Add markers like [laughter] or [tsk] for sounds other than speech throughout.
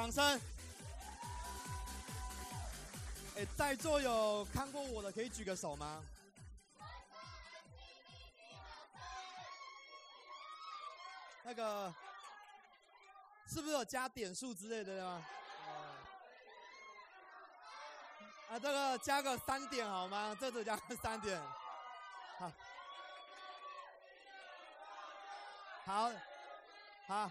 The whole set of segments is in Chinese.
掌声。哎，在座有看过我的，可以举个手吗？那个是不是有加点数之类的吗？啊，这个加个三点好吗？这次加个三点，好，好，好，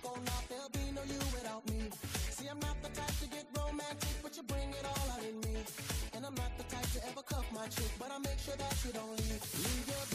but I make sure that you don't leave. Leave your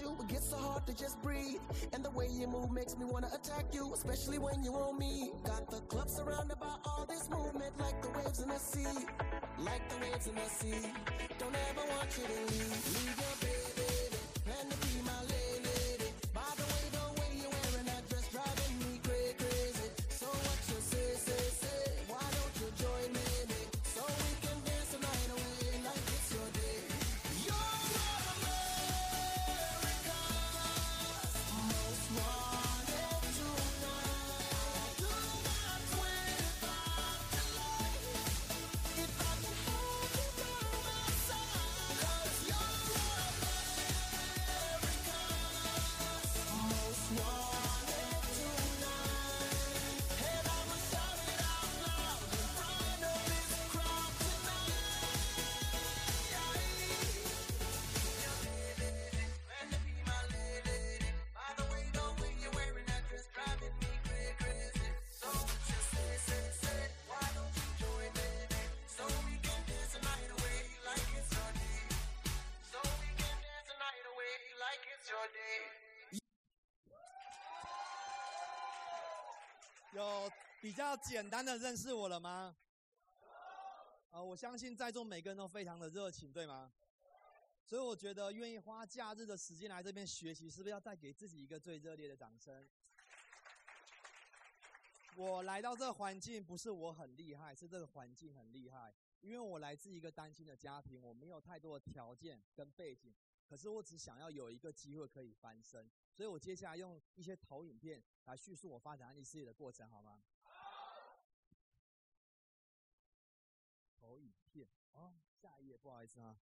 you. It gets so hard to just breathe. And the way you move makes me wanna attack you, especially when you on me. Got the club surrounded by all this movement, like the waves in the sea. Like the waves in the sea. Don't ever want you to leave. Leave your baby, 有比较简单的认识我了吗？啊，我相信在座每个人都非常的热情，对吗？所以我觉得愿意花假日的时间来这边学习，是不是要再给自己一个最热烈的掌声？我来到这个环境，不是我很厉害，是这个环境很厉害。因为我来自一个单亲的家庭，我没有太多的条件跟背景，可是我只想要有一个机会可以翻身，所以我接下来用一些投影片来叙述我发展安利事业的过程，好吗？投影片哦，下一页，不好意思啊，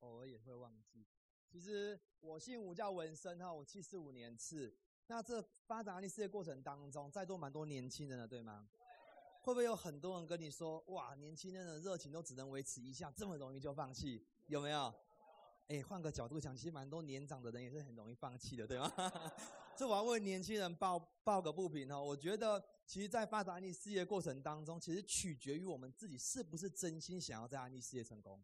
偶尔也会忘记。其实我姓吴，叫文生哈，我七十五年次。那这发展安利事业过程当中，在座蛮多年轻人的，对吗？会不会有很多人跟你说，哇，年轻人的热情都只能维持一下，这么容易就放弃，有没有？哎，换个角度讲，其实蛮多年长的人也是很容易放弃的，对吗？[laughs] 这我要为年轻人抱抱个不平哦。我觉得，其实，在发展安利事业过程当中，其实取决于我们自己是不是真心想要在安利事业成功。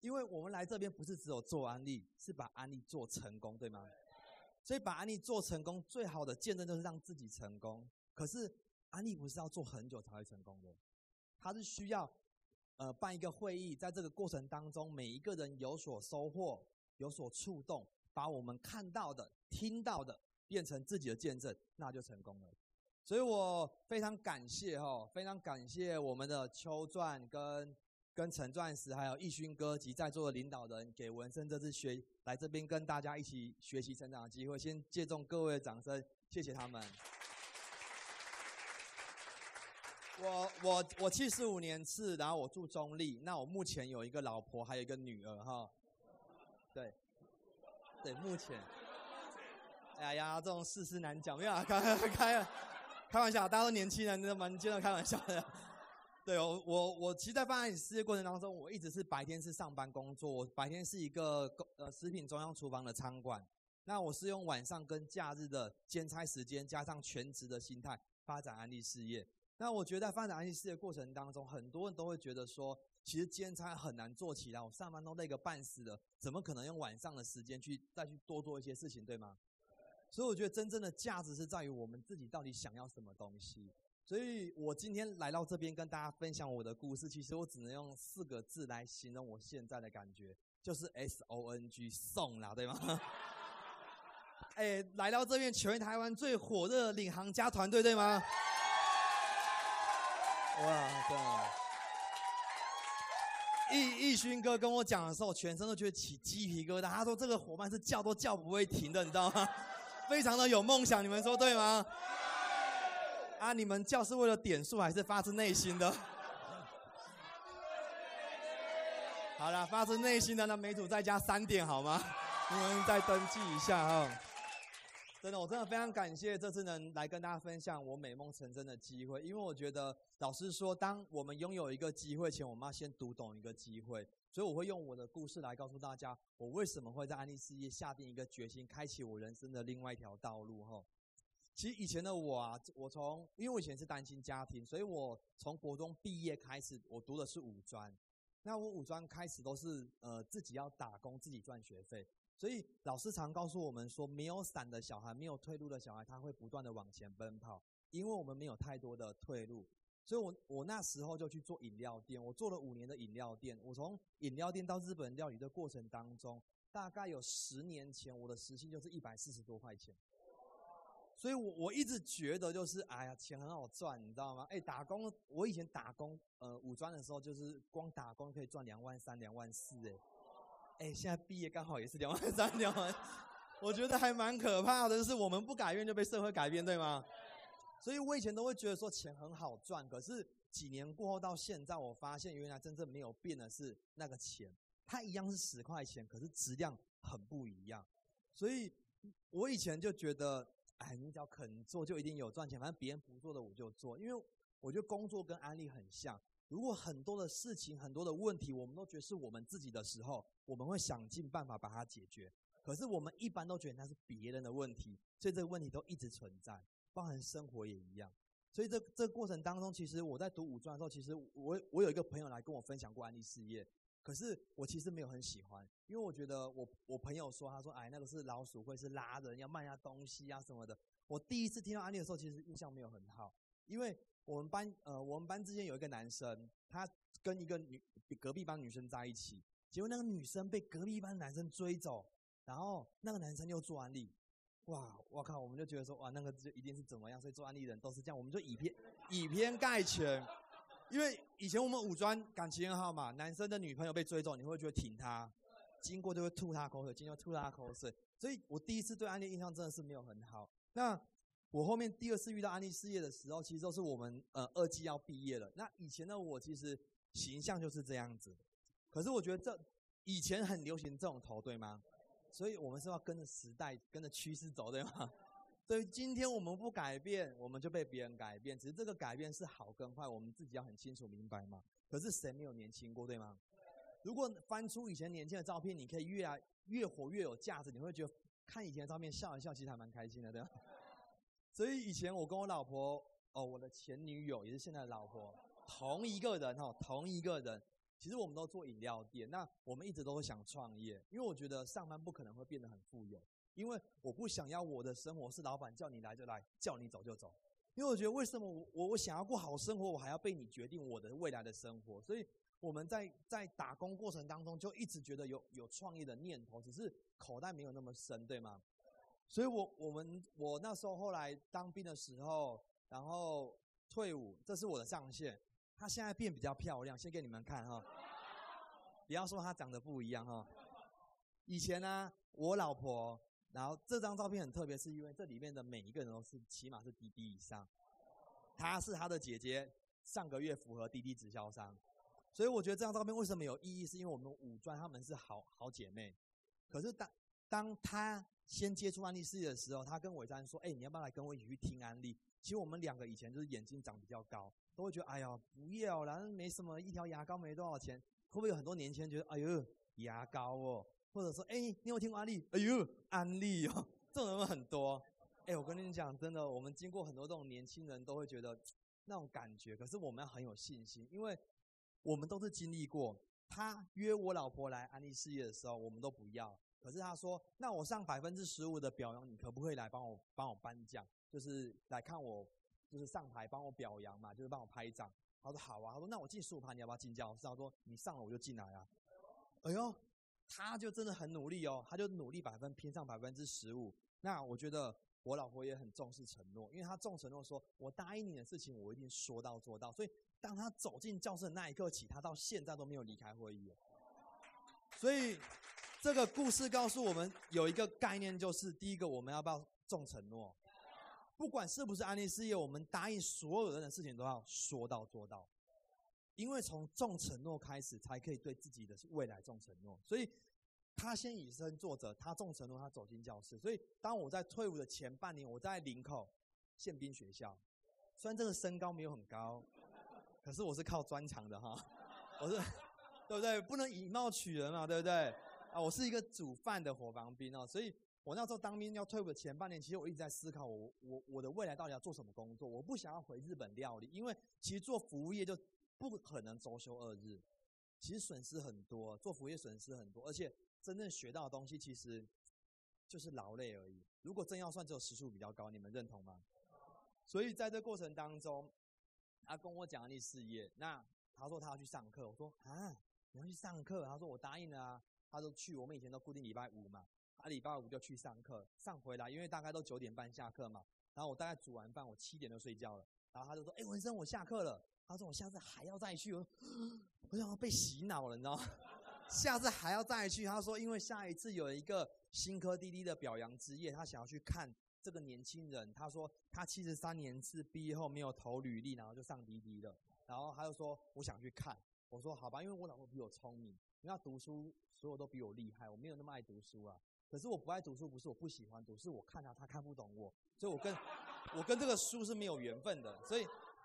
因为我们来这边不是只有做安利，是把安利做成功，对吗？所以把安利做成功，最好的见证就是让自己成功。可是安利不是要做很久才会成功的，它是需要呃办一个会议，在这个过程当中，每一个人有所收获，有所触动，把我们看到的、听到的变成自己的见证，那就成功了。所以我非常感谢哈，非常感谢我们的邱传跟跟陈钻石，还有义勋哥及在座的领导人，给文生这次学来这边跟大家一起学习成长的机会。先借重各位的掌声，谢谢他们。我我我七十五年次，然后我住中立。那我目前有一个老婆，还有一个女儿哈。对，对，目前。哎呀，这种世事难讲，没有啊开开开玩笑，大家都年轻人，真的蛮经常开玩笑的。对我我我，其实，在办案事业过程当中，我一直是白天是上班工作，我白天是一个呃食品中央厨房的餐馆。那我是用晚上跟假日的兼差时间，加上全职的心态发展安利事业。那我觉得在发展安利事业过程当中，很多人都会觉得说，其实兼差很难做起来，我上班都累个半死了，怎么可能用晚上的时间去再去多做一些事情，对吗？所以我觉得真正的价值是在于我们自己到底想要什么东西。所以我今天来到这边跟大家分享我的故事，其实我只能用四个字来形容我现在的感觉，就是 S O N G 送啦，对吗？[laughs] 哎，来到这边全台湾最火热的领航家团队，对吗？哇，对。易易勋哥跟我讲的时候，全身都觉得起鸡皮疙瘩。他说这个伙伴是叫都叫不会停的，你知道吗？[laughs] 非常的有梦想，你们说对吗？啊，你们叫是为了点数还是发自内心的？[laughs] 好了，发自内心的，那每组再加三点好吗？你们再登记一下啊！真的，我真的非常感谢这次能来跟大家分享我美梦成真的机会，因为我觉得老师说，当我们拥有一个机会前，我们要先读懂一个机会，所以我会用我的故事来告诉大家，我为什么会在安利事业下定一个决心，开启我人生的另外一条道路。哈，其实以前的我啊，我从因为我以前是单亲家庭，所以我从国中毕业开始，我读的是五专，那我五专开始都是呃自己要打工，自己赚学费。所以老师常告诉我们说，没有伞的小孩，没有退路的小孩，他会不断的往前奔跑，因为我们没有太多的退路。所以我我那时候就去做饮料店，我做了五年的饮料店。我从饮料店到日本料理的过程当中，大概有十年前，我的时薪就是一百四十多块钱。所以我我一直觉得就是，哎呀，钱很好赚，你知道吗？哎，打工，我以前打工，呃，五专的时候就是光打工可以赚两万三、两万四，哎。哎，现在毕业刚好也是两万三 [laughs] 两万，我觉得还蛮可怕的，就是我们不改变就被社会改变，对吗？所以我以前都会觉得说钱很好赚，可是几年过后到现在，我发现原来真正没有变的是那个钱，它一样是十块钱，可是质量很不一样。所以我以前就觉得，哎，你只要肯做，就一定有赚钱，反正别人不做的我就做，因为我觉得工作跟安利很像。如果很多的事情、很多的问题，我们都觉得是我们自己的时候，我们会想尽办法把它解决。可是我们一般都觉得那是别人的问题，所以这个问题都一直存在，包含生活也一样。所以这这过程当中，其实我在读五专的时候，其实我我有一个朋友来跟我分享过安利事业，可是我其实没有很喜欢，因为我觉得我我朋友说，他说哎那个是老鼠会，是拉人要卖下东西啊什么的。我第一次听到安利的时候，其实印象没有很好，因为。我们班呃，我们班之间有一个男生，他跟一个女隔壁班女生在一起，结果那个女生被隔壁班男生追走，然后那个男生又做安利，哇，我靠，我们就觉得说，哇，那个就一定是怎么样，所以做安利人都是这样，我们就以偏以偏概全，因为以前我们五专感情很好嘛，男生的女朋友被追走，你会觉得挺他，经过就会吐他口水，经过吐他口水，所以我第一次对安利印象真的是没有很好，那。我后面第二次遇到安利事业的时候，其实都是我们呃二季要毕业了。那以前的我其实形象就是这样子，可是我觉得这以前很流行这种头，对吗？所以我们是要跟着时代、跟着趋势走，对吗？[laughs] 所以今天我们不改变，我们就被别人改变。只是这个改变是好跟坏，我们自己要很清楚明白嘛。可是谁没有年轻过，对吗？如果翻出以前年轻的照片，你可以越来越活越有价值，你会觉得看以前的照片笑一笑，其实还蛮开心的，对吧？所以以前我跟我老婆，哦，我的前女友也是现在的老婆，同一个人哈，同一个人。其实我们都做饮料店，那我们一直都会想创业，因为我觉得上班不可能会变得很富有，因为我不想要我的生活是老板叫你来就来，叫你走就走。因为我觉得为什么我我我想要过好生活，我还要被你决定我的未来的生活？所以我们在在打工过程当中就一直觉得有有创业的念头，只是口袋没有那么深，对吗？所以我我们我那时候后来当兵的时候，然后退伍，这是我的上线。她现在变比较漂亮，先给你们看哈。不要说她长得不一样哈。以前呢，我老婆，然后这张照片很特别，是因为这里面的每一个人都是起码是滴滴以上。她是她的姐姐，上个月符合滴滴直销商，所以我觉得这张照片为什么有意义？是因为我们五专她们是好好姐妹。可是当当她先接触安利事业的时候，他跟伟山说：“哎，你要不要来跟我一起去听安利？”其实我们两个以前就是眼睛长比较高，都会觉得：“哎呀，不要啦，没什么，一条牙膏没多少钱。”会不会有很多年轻人觉得：“哎呦，牙膏哦？”或者说：“哎，你有听过安利？”“哎呦，安利哦！” [laughs] 这种人很多。哎，我跟你讲，真的，我们经过很多这种年轻人都会觉得 [tsk] 那种感觉。可是我们很有信心，因为我们都是经历过。他约我老婆来安利事业的时候，我们都不要。可是他说：“那我上百分之十五的表扬，你可不可以来帮我帮我颁奖？就是来看我，就是上台帮我表扬嘛，就是帮我拍张。”他说：“好啊。”他说：“那我进十五盘，你要不要进教室？”他说：“你上了我就进来啊。”哎呦，他就真的很努力哦，他就努力百分偏上百分之十五。那我觉得我老婆也很重视承诺，因为她重承诺说：“我答应你的事情，我一定说到做到。”所以当他走进教室的那一刻起，他到现在都没有离开会议。所以。这个故事告诉我们有一个概念，就是第一个，我们要不要重承诺？不管是不是安利事业，我们答应所有人的事情都要说到做到。因为从重承诺开始，才可以对自己的未来重承诺。所以，他先以身作则，他重承诺，他走进教室。所以，当我在退伍的前半年，我在林口宪兵学校，虽然这个身高没有很高，可是我是靠专长的哈，我是对不对？不能以貌取人嘛，对不对？啊，我是一个煮饭的伙房兵哦，所以我那时候当兵要退伍的前半年，其实我一直在思考，我我我的未来到底要做什么工作？我不想要回日本料理，因为其实做服务业就不可能周休二日，其实损失很多，做服务业损失很多，而且真正学到的东西其实就是劳累而已。如果真要算，只有时数比较高，你们认同吗？所以在这过程当中，他跟我讲你事业，那他说他要去上课，我说啊，你要去上课？他说我答应了啊。他说去，我们以前都固定礼拜五嘛，他礼拜五就去上课，上回来，因为大概都九点半下课嘛。然后我大概煮完饭，我七点就睡觉了。然后他就说：“哎，文生，我下课了。”他说：“我下次还要再去。”我我想被洗脑了，你知道吗？[laughs] 下次还要再去。他说：“因为下一次有一个新科滴滴的表扬之夜，他想要去看这个年轻人。他说他七十三年次毕业后没有投履历，然后就上滴滴了。然后他就说我想去看。我说好吧，因为我老婆比我聪明，因为她读书。”所有都比我厉害，我没有那么爱读书啊。可是我不爱读书，不是我不喜欢读，是我看她，她看不懂我，所以我跟，我跟这个书是没有缘分的。所以，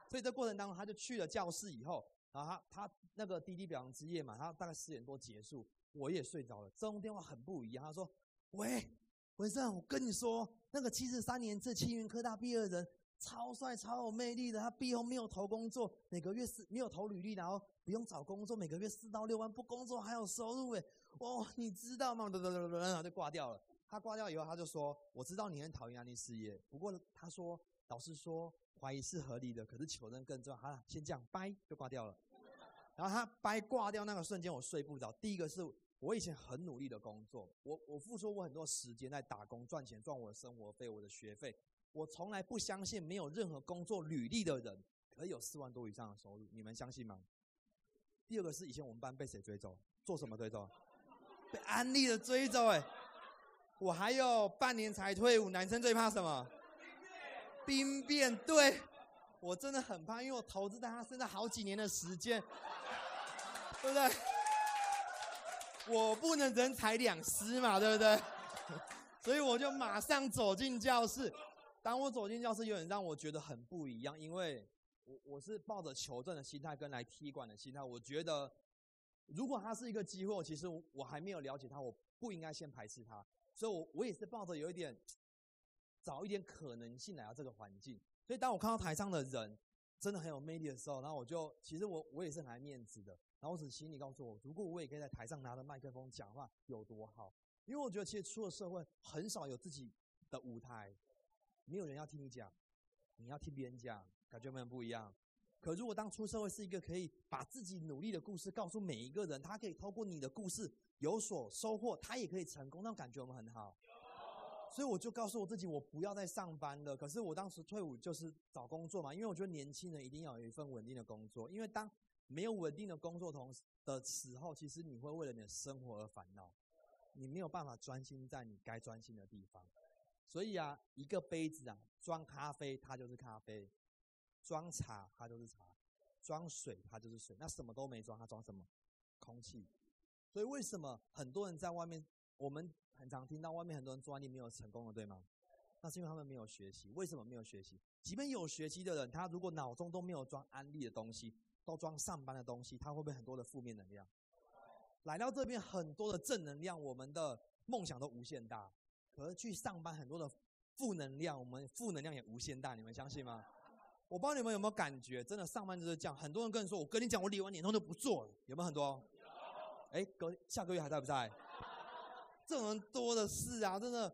所以这过程当中，他就去了教室以后，然后他他那个滴滴表扬之夜嘛，他大概四点多结束，我也睡着了。这通电话很不一样，他说：“喂，文生，我跟你说，那个七十三年次青云科大毕业的人。”超帅、超有魅力的，他毕业后没有投工作，每个月是没有投履历，然后不用找工作，每个月四到六万，不工作还有收入，哎，哦，你知道吗？然 [laughs] 后就挂掉了。他挂掉以后，他就说：“我知道你很讨厌安利事业，不过他说，老师说怀疑是合理的，可是求证更重要。”好了，先这样，拜就挂掉了。[laughs] 然后他掰挂掉那个瞬间，我睡不着。第一个是我以前很努力的工作，我我付出我很多时间在打工赚钱，赚我的生活费，我的学费。我从来不相信没有任何工作履历的人可以有四万多以上的收入，你们相信吗？第二个是以前我们班被谁追走？做什么追走？被安利的追走哎！我还有半年才退伍，男生最怕什么？兵变。对，我真的很怕，因为我投资在他身上好几年的时间，对不对？我不能人财两失嘛，对不对？[laughs] 所以我就马上走进教室。当我走进教室，有点让我觉得很不一样，因为我我是抱着求证的心态跟来踢馆的心态。我觉得，如果他是一个机会，其实我还没有了解他，我不应该先排斥他。所以，我我也是抱着有一点找一点可能性来到这个环境。所以，当我看到台上的人真的很有魅力的时候，然后我就其实我我也是很爱面子的。然后我只心里告诉我，如果我也可以在台上拿着麦克风讲话，有多好？因为我觉得，其实出了社会，很少有自己的舞台。没有人要听你讲，你要听别人讲，感觉没有不一样。可如果当出社会是一个可以把自己努力的故事告诉每一个人，他可以透过你的故事有所收获，他也可以成功，那种感觉我们很好。所以我就告诉我自己，我不要再上班了。可是我当时退伍就是找工作嘛，因为我觉得年轻人一定要有一份稳定的工作，因为当没有稳定的工作同时的时候，其实你会为了你的生活而烦恼，你没有办法专心在你该专心的地方。所以啊，一个杯子啊，装咖啡它就是咖啡，装茶它就是茶，装水它就是水。那什么都没装，它装什么？空气。所以为什么很多人在外面，我们很常听到外面很多人做安利没有成功的，对吗？那是因为他们没有学习。为什么没有学习？即便有学习的人，他如果脑中都没有装安利的东西，都装上班的东西，他会不会很多的负面能量？来到这边很多的正能量，我们的梦想都无限大。可是去上班很多的负能量，我们负能量也无限大，你们相信吗？我不知道你们有没有感觉，真的上班就是这样。很多人跟你说：“我跟你讲，我理完年终就不做了。”有没有很多？哎，隔下个月还在不在？这种人多的是啊！真的，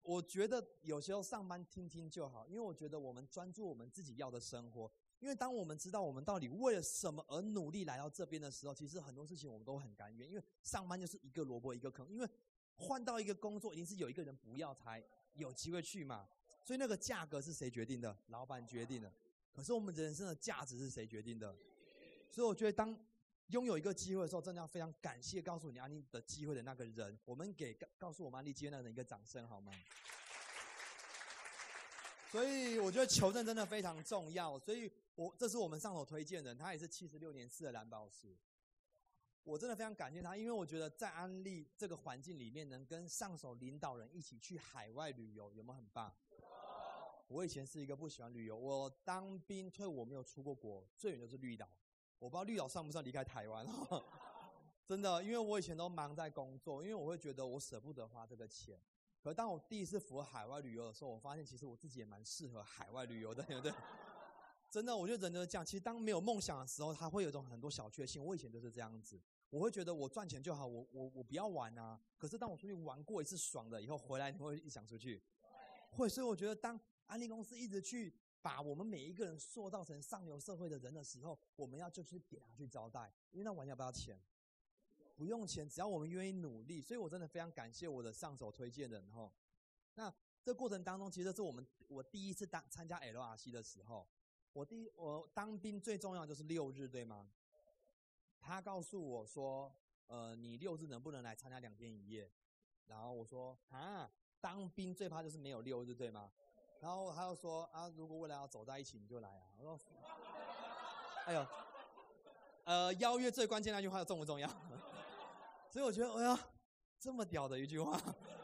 我觉得有时候上班听听就好，因为我觉得我们专注我们自己要的生活。因为当我们知道我们到底为了什么而努力来到这边的时候，其实很多事情我们都很甘愿。因为上班就是一个萝卜一个坑，因为换到一个工作，一定是有一个人不要才有机会去嘛。所以那个价格是谁决定的？老板决定的。可是我们人生的价值是谁决定的？所以我觉得，当拥有一个机会的时候，真的要非常感谢告诉你安利的机会的那个人。我们给告诉我们安利机会那个人一个掌声好吗？所以我觉得求证真的非常重要。所以我这是我们上手推荐人，他也是七十六年次的蓝宝石。我真的非常感谢他，因为我觉得在安利这个环境里面，能跟上手领导人一起去海外旅游，有没有很棒？我以前是一个不喜欢旅游，我当兵退伍没有出过国，最远就是绿岛。我不知道绿岛算不算离开台湾？[laughs] 真的，因为我以前都忙在工作，因为我会觉得我舍不得花这个钱。可当我第一次赴海外旅游的时候，我发现其实我自己也蛮适合海外旅游的，对不对？[laughs] 真的，我就是这样。其实当没有梦想的时候，他会有一种很多小确幸。我以前就是这样子。我会觉得我赚钱就好，我我我不要玩啊。可是当我出去玩过一次爽了以后，回来你会一想出去，会。所以我觉得，当安利公司一直去把我们每一个人塑造成上流社会的人的时候，我们要就去给他去招待，因为那玩要不要钱？不用钱，只要我们愿意努力。所以我真的非常感谢我的上手推荐人哈。那这过程当中，其实是我们我第一次当参加 LRC 的时候，我第一我当兵最重要就是六日，对吗？他告诉我说：“呃，你六日能不能来参加两天一夜？”然后我说：“啊，当兵最怕就是没有六日，对吗？”然后他又说：“啊，如果未来要走在一起，你就来啊。”我说：“哎呦，呃，邀约最关键那句话重不重要？”所以我觉得，哎呀，这么屌的一句话，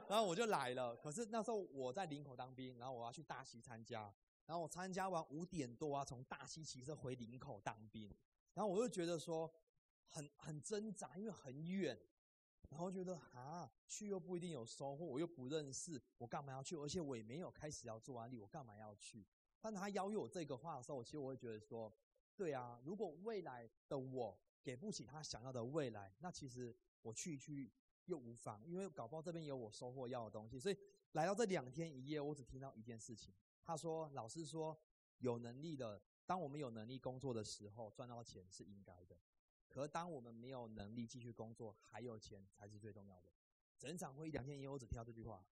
然后我就来了。可是那时候我在林口当兵，然后我要去大溪参加，然后我参加完五点多啊，从大溪骑车回林口当兵，然后我就觉得说。很很挣扎，因为很远，然后觉得啊，去又不一定有收获，我又不认识，我干嘛要去？而且我也没有开始要做安利，我干嘛要去？但他邀约我这个话的时候，其实我会觉得说，对啊，如果未来的我给不起他想要的未来，那其实我去一去又无妨，因为搞不好这边有我收获要的东西。所以来到这两天一夜，我只听到一件事情，他说：“老师说，有能力的，当我们有能力工作的时候，赚到钱是应该的。”可当我们没有能力继续工作，还有钱才是最重要的。整场会议两天以后，我只听到这句话，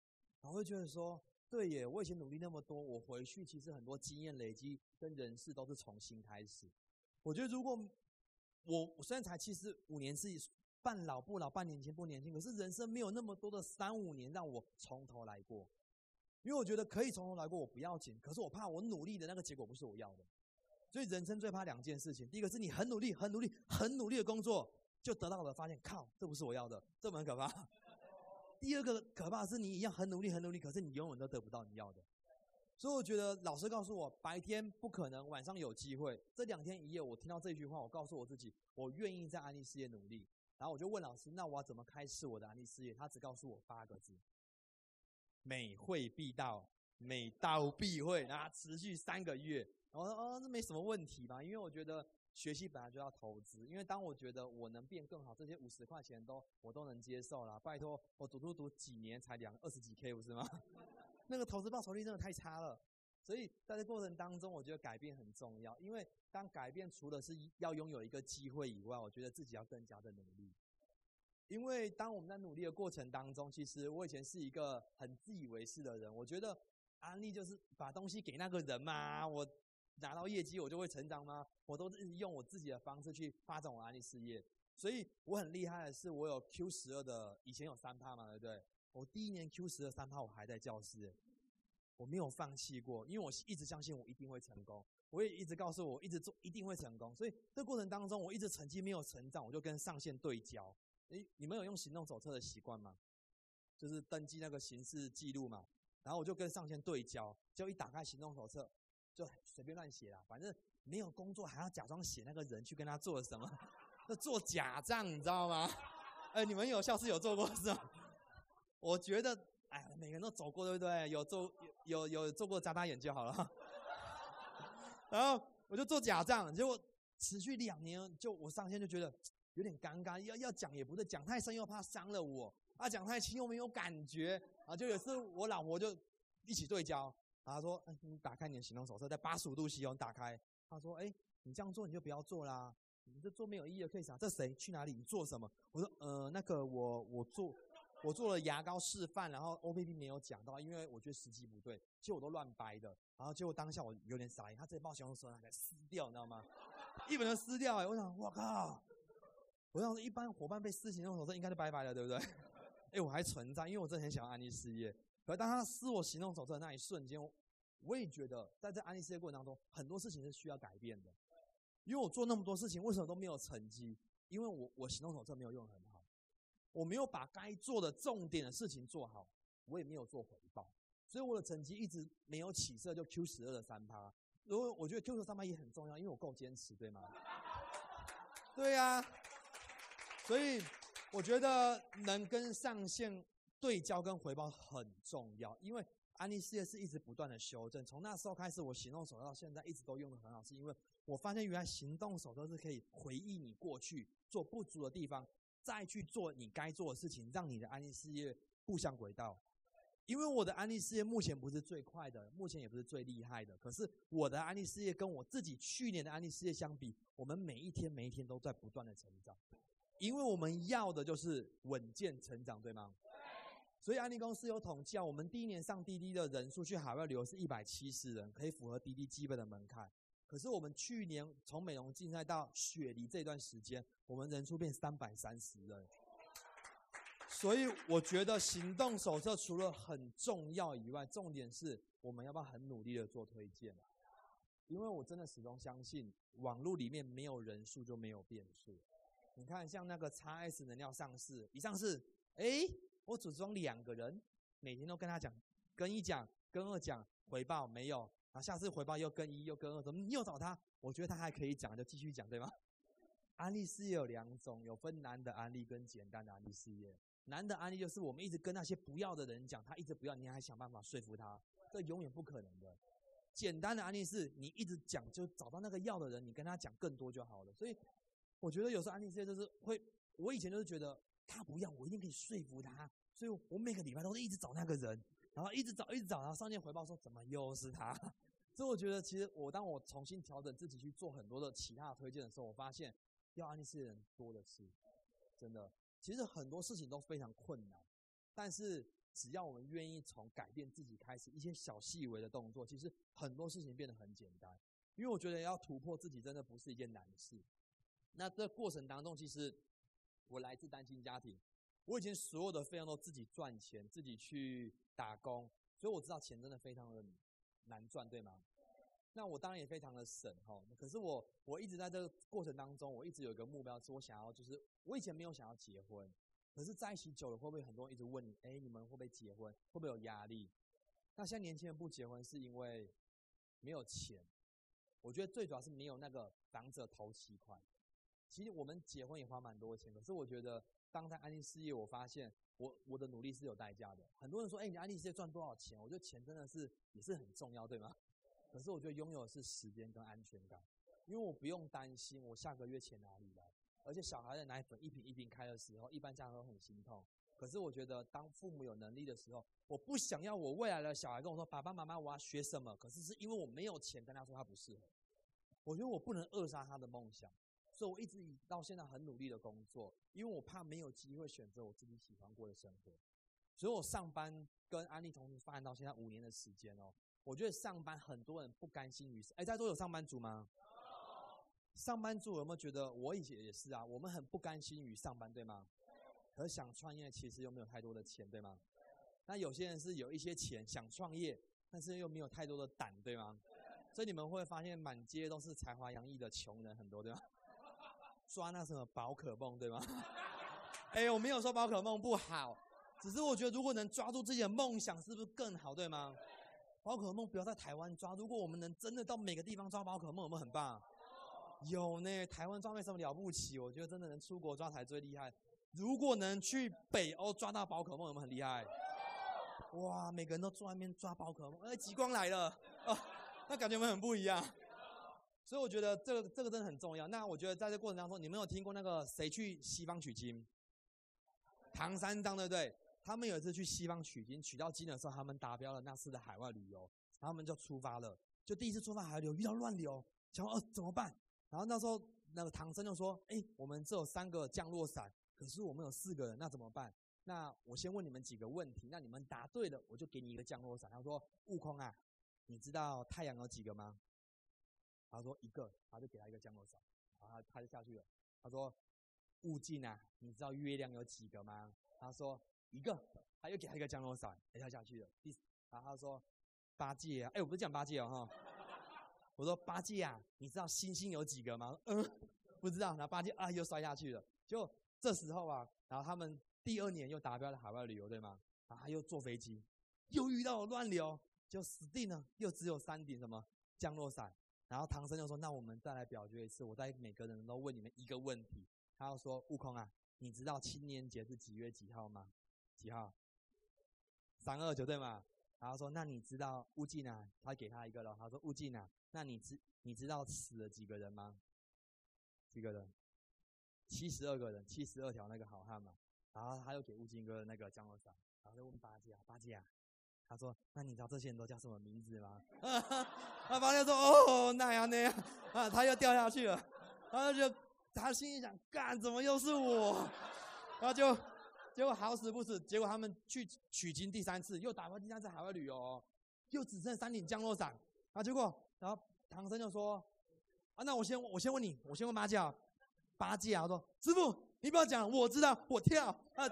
我会觉得说：对耶，我以前努力那么多，我回去其实很多经验累积跟人事都是重新开始。我觉得如果我虽然才七十五年是半老不老，半年轻不年轻，可是人生没有那么多的三五年让我从头来过。因为我觉得可以从头来过，我不要紧。可是我怕我努力的那个结果不是我要的。所以人生最怕两件事情，第一个是你很努力、很努力、很努力的工作，就得到了发现，靠，这不是我要的，这很可怕。[laughs] 第二个可怕是你一样很努力、很努力，可是你永远都得不到你要的。所以我觉得老师告诉我，白天不可能，晚上有机会。这两天一夜，我听到这句话，我告诉我自己，我愿意在安利事业努力。然后我就问老师，那我要怎么开始我的安利事业？他只告诉我八个字：每会必到，每到必会，然后持续三个月。我说哦，这没什么问题吧？因为我觉得学习本来就要投资。因为当我觉得我能变更好，这些五十块钱都我都能接受了。拜托，我读书读几年才两二十几 K 不是吗？[laughs] 那个投资报酬率真的太差了。所以在这过程当中，我觉得改变很重要，因为当改变除了是要拥有一个机会以外，我觉得自己要更加的努力。因为当我们在努力的过程当中，其实我以前是一个很自以为是的人，我觉得安利就是把东西给那个人嘛，我拿到业绩我就会成长吗？我都是用我自己的方式去发展我安利事业。所以我很厉害的是，我有 Q 十二的，以前有三趴嘛，对不对？我第一年 Q 十二三趴，我还在教室，我没有放弃过，因为我一直相信我一定会成功，我也一直告诉我一直做一定会成功。所以这过程当中，我一直成绩没有成长，我就跟上线对焦。诶，你们有用行动手册的习惯吗？就是登记那个行事记录嘛，然后我就跟上线对焦，就一打开行动手册，就随便乱写啦，反正没有工作还要假装写那个人去跟他做什么，那做假账，你知道吗？哎，你们有校是有做过是吧？我觉得，哎，每个人都走过，对不对？有做有有有做过眨眨眼就好了。[laughs] 然后我就做假账，结果持续两年，就我上线就觉得。有点尴尬，要要讲也不对，讲太深又怕伤了我，啊，讲太轻又没有感觉，啊，就有次我老婆就一起对焦，然后说，你打开你的行动手册，在八十五度洗，打开，他说，哎，你这样做你就不要做啦，你这做没有意义的，可以啥？这谁去哪里？你做什么？我说，呃，那个我我做我做了牙膏示范，然后 O P P 没有讲到，因为我觉得时机不对，其实我都乱掰的，然后结果当下我有点傻眼，他直接把行动手册拿来撕掉，你知道吗？一本都撕掉，哎，我想，我靠！我想说，一般伙伴被撕行动手册应该是拜拜了，对不对？[laughs] 哎，我还存在，因为我真的很想要安利事业。可当他撕我行动手册的那一瞬间，我也觉得在这安利事业过程当中，很多事情是需要改变的。因为我做那么多事情，为什么都没有成绩？因为我我行动手册没有用很好，我没有把该做的重点的事情做好，我也没有做回报，所以我的成绩一直没有起色，就 Q 十二的三趴。如果我觉得 Q 十三趴也很重要，因为我够坚持，对吗？对呀。所以，我觉得能跟上线对焦跟回报很重要，因为安利事业是一直不断的修正。从那时候开始，我行动手到现在一直都用的很好，是因为我发现原来行动手都是可以回忆你过去做不足的地方，再去做你该做的事情，让你的安利事业步向轨道。因为我的安利事业目前不是最快的，目前也不是最厉害的，可是我的安利事业跟我自己去年的安利事业相比，我们每一天每一天都在不断的成长。因为我们要的就是稳健成长，对吗？所以安利公司有统计啊，我们第一年上滴滴的人数去海外旅游是一百七十人，可以符合滴滴基本的门槛。可是我们去年从美容竞赛到雪梨这段时间，我们人数变三百三十人。所以我觉得行动手册除了很重要以外，重点是我们要不要很努力的做推荐？因为我真的始终相信，网络里面没有人数就没有变数。你看，像那个 x S 能量上市，一上市，哎，我组装两个人，每天都跟他讲，跟一讲，跟二讲，回报没有，啊，下次回报又跟一又跟二，怎么你又找他？我觉得他还可以讲，就继续讲，对吗？安利事业有两种，有分难的安利跟简单的安利事业。难的安利就是我们一直跟那些不要的人讲，他一直不要，你还想办法说服他，这永远不可能的。简单的安利是你一直讲，就找到那个要的人，你跟他讲更多就好了。所以。我觉得有时候安利事业就是会，我以前就是觉得他不要，我一定可以说服他，所以我每个礼拜都是一直找那个人，然后一直找，一直找，然后上线回报说怎么又是他？所以我觉得其实我当我重新调整自己去做很多的其他推荐的时候，我发现要安利事业的人多的是，真的。其实很多事情都非常困难，但是只要我们愿意从改变自己开始，一些小细微的动作，其实很多事情变得很简单。因为我觉得要突破自己真的不是一件难事。那这过程当中，其实我来自单亲家庭，我以前所有的费用都自己赚钱，自己去打工，所以我知道钱真的非常的难赚，对吗？那我当然也非常的省哈。可是我我一直在这个过程当中，我一直有一个目标，是我想要就是我以前没有想要结婚，可是在一起久了，会不会很多人一直问你，哎，你们会不会结婚？会不会有压力？那现在年轻人不结婚是因为没有钱，我觉得最主要是没有那个房子头期款。其实我们结婚也花蛮多钱，可是我觉得当在安利事业，我发现我我的努力是有代价的。很多人说，哎，你安利事业赚多少钱？我觉得钱真的是也是很重要，对吗？可是我觉得拥有的是时间跟安全感，因为我不用担心我下个月钱哪里来，而且小孩的奶粉一瓶一瓶开的时候，一般家长都很心痛。可是我觉得，当父母有能力的时候，我不想要我未来的小孩跟我说：“爸爸妈妈，我要学什么？”可是是因为我没有钱跟他说他不适合。我觉得我不能扼杀他的梦想，所以我一直以到现在很努力的工作，因为我怕没有机会选择我自己喜欢过的生活。所以我上班跟安利同时发展到现在五年的时间哦。我觉得上班很多人不甘心于，哎，在座有上班族吗？上班族有没有觉得我以前也是啊？我们很不甘心于上班，对吗？可想创业，其实又没有太多的钱，对吗？那有些人是有一些钱想创业，但是又没有太多的胆，对吗？所以你们会发现满街都是才华洋溢的穷人很多，对吗？抓那什么宝可梦，对吗？[laughs] 哎，我没有说宝可梦不好，只是我觉得如果能抓住自己的梦想，是不是更好，对吗？宝可梦不要在台湾抓，如果我们能真的到每个地方抓宝可梦，有没有很棒？有呢，台湾抓没什么了不起，我觉得真的能出国抓才最厉害。如果能去北欧抓到宝可梦，有没有很厉害？哇，每个人都坐外面抓宝可梦，哎，极光来了，哦，那感觉有没有很不一样？所以我觉得这个这个真的很重要。那我觉得在这过程当中，你们有听过那个谁去西方取经？唐三藏对不对？他们有一次去西方取经，取到经的时候，他们达标了那次的海外旅游，然后他们就出发了。就第一次出发海外旅游遇到乱流，想哦怎么办？然后那时候那个唐僧就说：“哎，我们只有三个降落伞，可是我们有四个人，那怎么办？那我先问你们几个问题，那你们答对了，我就给你一个降落伞。”他说：“悟空啊，你知道太阳有几个吗？”他说：“一个。”他就给他一个降落伞，然后他就下去了。他说：“悟净啊，你知道月亮有几个吗？”他说。一个，他又给他一个降落伞，他下去了。第，然后他说八戒啊，哎，我不是讲八戒哦哈，我说八戒啊，你知道星星有几个吗？嗯，不知道。然后八戒啊，又摔下去了。就这时候啊，然后他们第二年又达标了海外旅游，对吗？然后他又坐飞机，又遇到了乱流，就死定了。又只有三顶什么降落伞。然后唐僧就说：“那我们再来表决一次，我再每个人都问你们一个问题。”他要说：“悟空啊，你知道青年节是几月几号吗？”几号？三二九对吗？然后说，那你知道悟净啊？他给他一个了。他说悟净啊，那你知你知道死了几个人吗？几个人？七十二个人，七十二条那个好汉嘛。然后他又给悟净哥那个降落伞，然后就问八戒啊，八戒啊，他说，那你知道这些人都叫什么名字吗？那八戒说，哦，那样那样啊，他又掉下去了。然后就他心里想，干，怎么又是我？然后就。结果好死不死，结果他们去取经第三次，又打回第三次海外旅游，又只剩三顶降落伞。啊，结果然后唐僧就说：“啊，那我先我先问你，我先问八戒啊，八戒啊，说师傅你不要讲，我知道，我跳。”啊，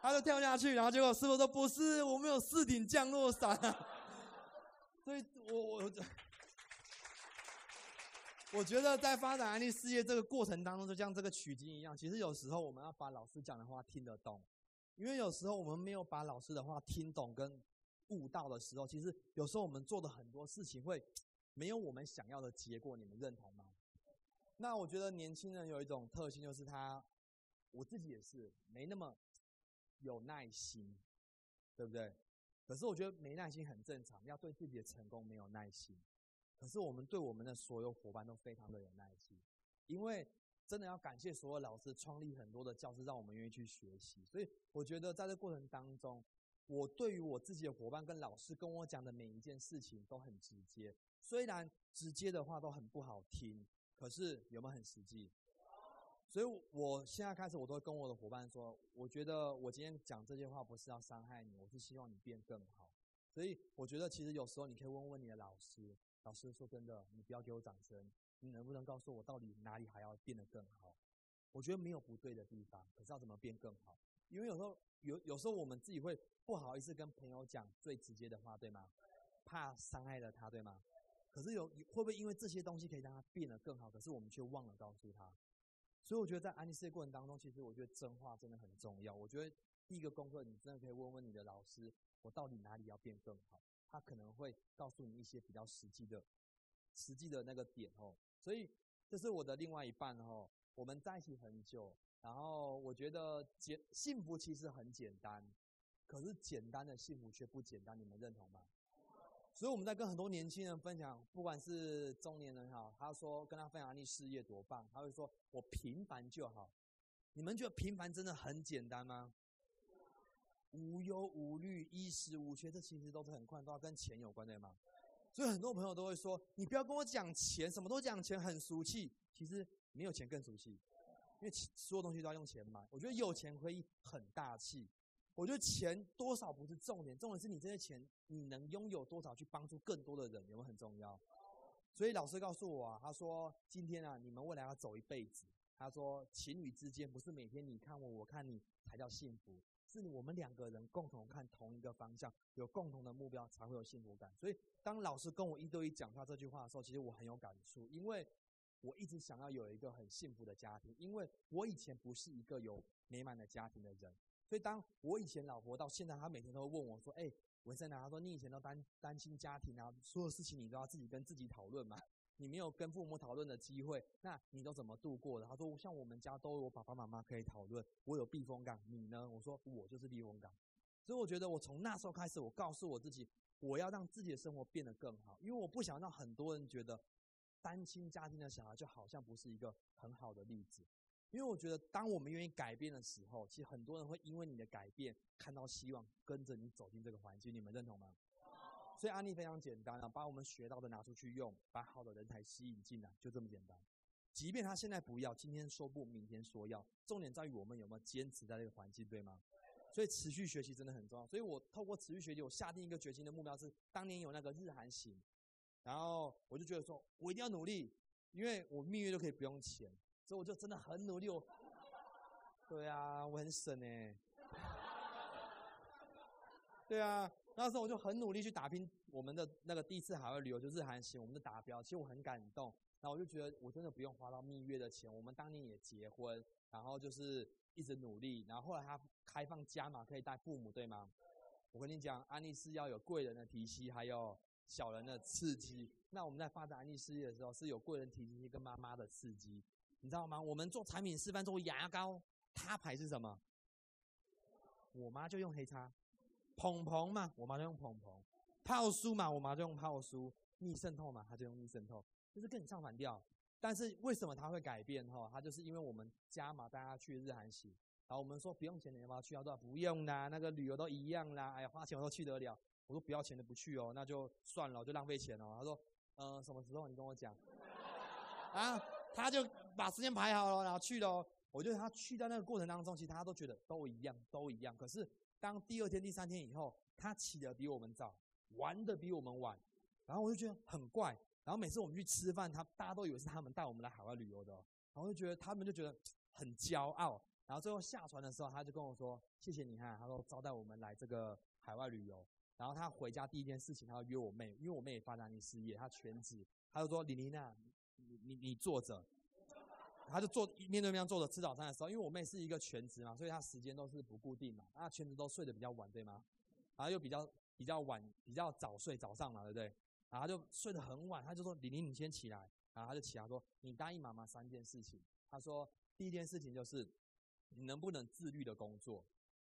他就跳下去，然后结果师傅说：“不是，我们有四顶降落伞。[laughs] ”所以我我。我觉得在发展安利事业这个过程当中，就像这个取经一样，其实有时候我们要把老师讲的话听得懂，因为有时候我们没有把老师的话听懂跟悟到的时候，其实有时候我们做的很多事情会没有我们想要的结果，你们认同吗？那我觉得年轻人有一种特性，就是他，我自己也是没那么有耐心，对不对？可是我觉得没耐心很正常，要对自己的成功没有耐心。可是我们对我们的所有伙伴都非常的有耐心，因为真的要感谢所有老师创立很多的教室，让我们愿意去学习。所以我觉得在这过程当中，我对于我自己的伙伴跟老师跟我讲的每一件事情都很直接。虽然直接的话都很不好听，可是有没有很实际？所以我现在开始，我都会跟我的伙伴说，我觉得我今天讲这些话不是要伤害你，我是希望你变更好。所以我觉得其实有时候你可以问问你的老师。老师说真的，你不要给我掌声，你能不能告诉我到底哪里还要变得更好？我觉得没有不对的地方，可是要怎么变更好？因为有时候有有时候我们自己会不好意思跟朋友讲最直接的话，对吗？怕伤害了他，对吗？可是有会不会因为这些东西可以让他变得更好？可是我们却忘了告诉他。所以我觉得在安利事业过程当中，其实我觉得真话真的很重要。我觉得第一个功课，你真的可以问问你的老师，我到底哪里要变更好？他可能会告诉你一些比较实际的、实际的那个点哦，所以这是我的另外一半哦。我们在一起很久，然后我觉得简幸福其实很简单，可是简单的幸福却不简单，你们认同吗？所以我们在跟很多年轻人分享，不管是中年人哈，他说跟他分享你事业多棒，他会说我平凡就好。你们觉得平凡真的很简单吗？无忧无虑、衣食无缺，这其实都是很快都要跟钱有关的吗。所以很多朋友都会说：“你不要跟我讲钱，什么都讲钱，很俗气。”其实没有钱更俗气，因为所有东西都要用钱买。我觉得有钱可以很大气。我觉得钱多少不是重点，重点是你这些钱你能拥有多少去帮助更多的人，有没有很重要？所以老师告诉我啊，他说：“今天啊，你们未来要走一辈子。”他说：“情侣之间不是每天你看我，我看你才叫幸福。”是我们两个人共同看同一个方向，有共同的目标，才会有幸福感。所以，当老师跟我一对一讲他这句话的时候，其实我很有感触，因为我一直想要有一个很幸福的家庭，因为我以前不是一个有美满的家庭的人。所以，当我以前老婆到现在，她每天都会问我说：“哎，文森啊，她说你以前都单单亲家庭啊，所有事情你都要自己跟自己讨论嘛。”你没有跟父母讨论的机会，那你都怎么度过的？他说：像我们家都有爸爸妈妈可以讨论，我有避风港，你呢？我说我就是避风港。所以我觉得我从那时候开始，我告诉我自己，我要让自己的生活变得更好，因为我不想让很多人觉得单亲家庭的小孩就好像不是一个很好的例子。因为我觉得，当我们愿意改变的时候，其实很多人会因为你的改变看到希望，跟着你走进这个环境。你们认同吗？所以案例非常简单啊，把我们学到的拿出去用，把好的人才吸引进来，就这么简单。即便他现在不要，今天说不，明天说要，重点在于我们有没有坚持在这个环境，对吗？所以持续学习真的很重要。所以我透过持续学习，我下定一个决心的目标是，当年有那个日韩行，然后我就觉得说我一定要努力，因为我蜜月就可以不用钱，所以我就真的很努力。我，对啊，我很省哎，对啊。那时候我就很努力去打拼我们的那个第一次海外旅游，就日韩行，我们的达标。其实我很感动，然后我就觉得我真的不用花到蜜月的钱。我们当年也结婚，然后就是一直努力，然后后来他开放加码可以带父母，对吗？我跟你讲，安利是要有贵人的提携，还有小人的刺激。那我们在发展安利事业的时候，是有贵人提携跟妈妈的刺激，你知道吗？我们做产品示范做牙膏，他牌是什么？我妈就用黑叉。蓬蓬嘛，我妈就用蓬蓬；泡酥嘛，我妈就用泡酥；逆渗透嘛，她就用逆渗透，就是跟你唱反调。但是为什么它会改变？哈，它就是因为我们加码大家去日韩行，然后我们说不用钱的要不要去？他说不用啦，那个旅游都一样啦。哎呀，花钱我都去得了。我说不要钱的不去哦，那就算了，就浪费钱哦。他说，呃，什么时候你跟我讲？[laughs] 啊，他就把时间排好了，然后去了。我觉得他去到那个过程当中，其实大家都觉得都一样，都一样。可是。当第二天、第三天以后，他起得比我们早，玩的比我们晚，然后我就觉得很怪。然后每次我们去吃饭，他大家都以为是他们带我们来海外旅游的，然后就觉得他们就觉得 [tsk] 很骄傲。然后最后下船的时候，他就跟我说：“谢谢你哈。”他说招待我们来这个海外旅游。然后他回家第一件事情，他要约我妹，因为我妹也发展你事业，她全职。他就说：“李琳娜，你你你坐着。”他就坐面对面坐着吃早餐的时候，因为我妹是一个全职嘛，所以她时间都是不固定嘛，那全职都睡得比较晚，对吗？然后又比较比较晚，比较早睡早上嘛，对不对？然后就睡得很晚，他就说：“李玲，你先起来。”然后他就起来说：“你答应妈妈三件事情。”他说：“第一件事情就是你能不能自律的工作，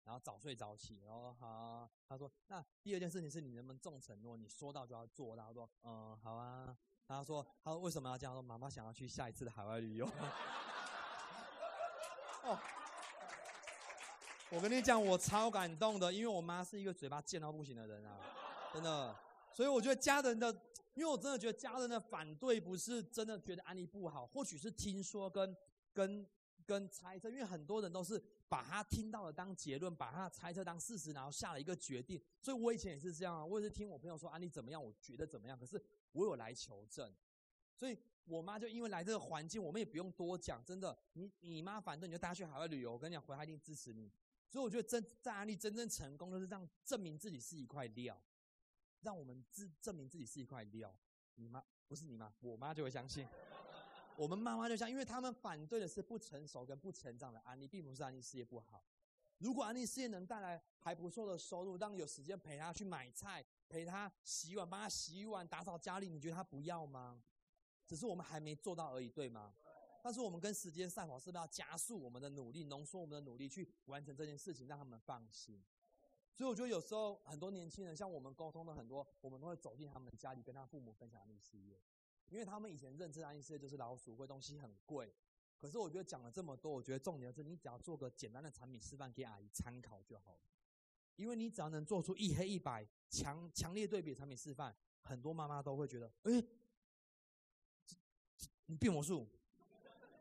然后早睡早起。”然后好，他说：“那第二件事情是你能不能重承诺，你说到就要做。”他说：“嗯，好啊。”他说：“他说为什么要这样？说妈妈想要去下一次的海外旅游。[laughs] ”哦，我跟你讲，我超感动的，因为我妈是一个嘴巴贱到不行的人啊，真的。所以我觉得家人的，因为我真的觉得家人的反对不是真的觉得安利不好，或许是听说跟跟跟猜测，因为很多人都是把他听到的当结论，把他的猜测当事实，然后下了一个决定。所以我以前也是这样啊，我也是听我朋友说安利怎么样，我觉得怎么样，可是。我有来求证，所以我妈就因为来这个环境，我们也不用多讲，真的，你你妈反对你就带她去海外旅游，我跟你讲，回来一定支持你。所以我觉得真在安利真正成功，就是让证明自己是一块料，让我们自证明自己是一块料。你妈不是你妈，我妈就会相信。我们妈妈就像，因为他们反对的是不成熟跟不成长的安利，并不是安利事业不好。如果安利事业能带来还不错的收入，让有时间陪她去买菜。陪他洗碗，帮他洗碗，打扫家里，你觉得他不要吗？只是我们还没做到而已，对吗？但是我们跟时间赛跑，是不是要加速我们的努力，浓缩我们的努力去完成这件事情，让他们放心？所以我觉得有时候很多年轻人，像我们沟通的很多，我们都会走进他们家里，跟他父母分享安利事业，因为他们以前认知安利事业就是老鼠会，东西很贵。可是我觉得讲了这么多，我觉得重点是你只要做个简单的产品示范给阿姨参考就好。因为你只要能做出一黑一白、强强烈对比的产品示范，很多妈妈都会觉得，哎，你变魔术，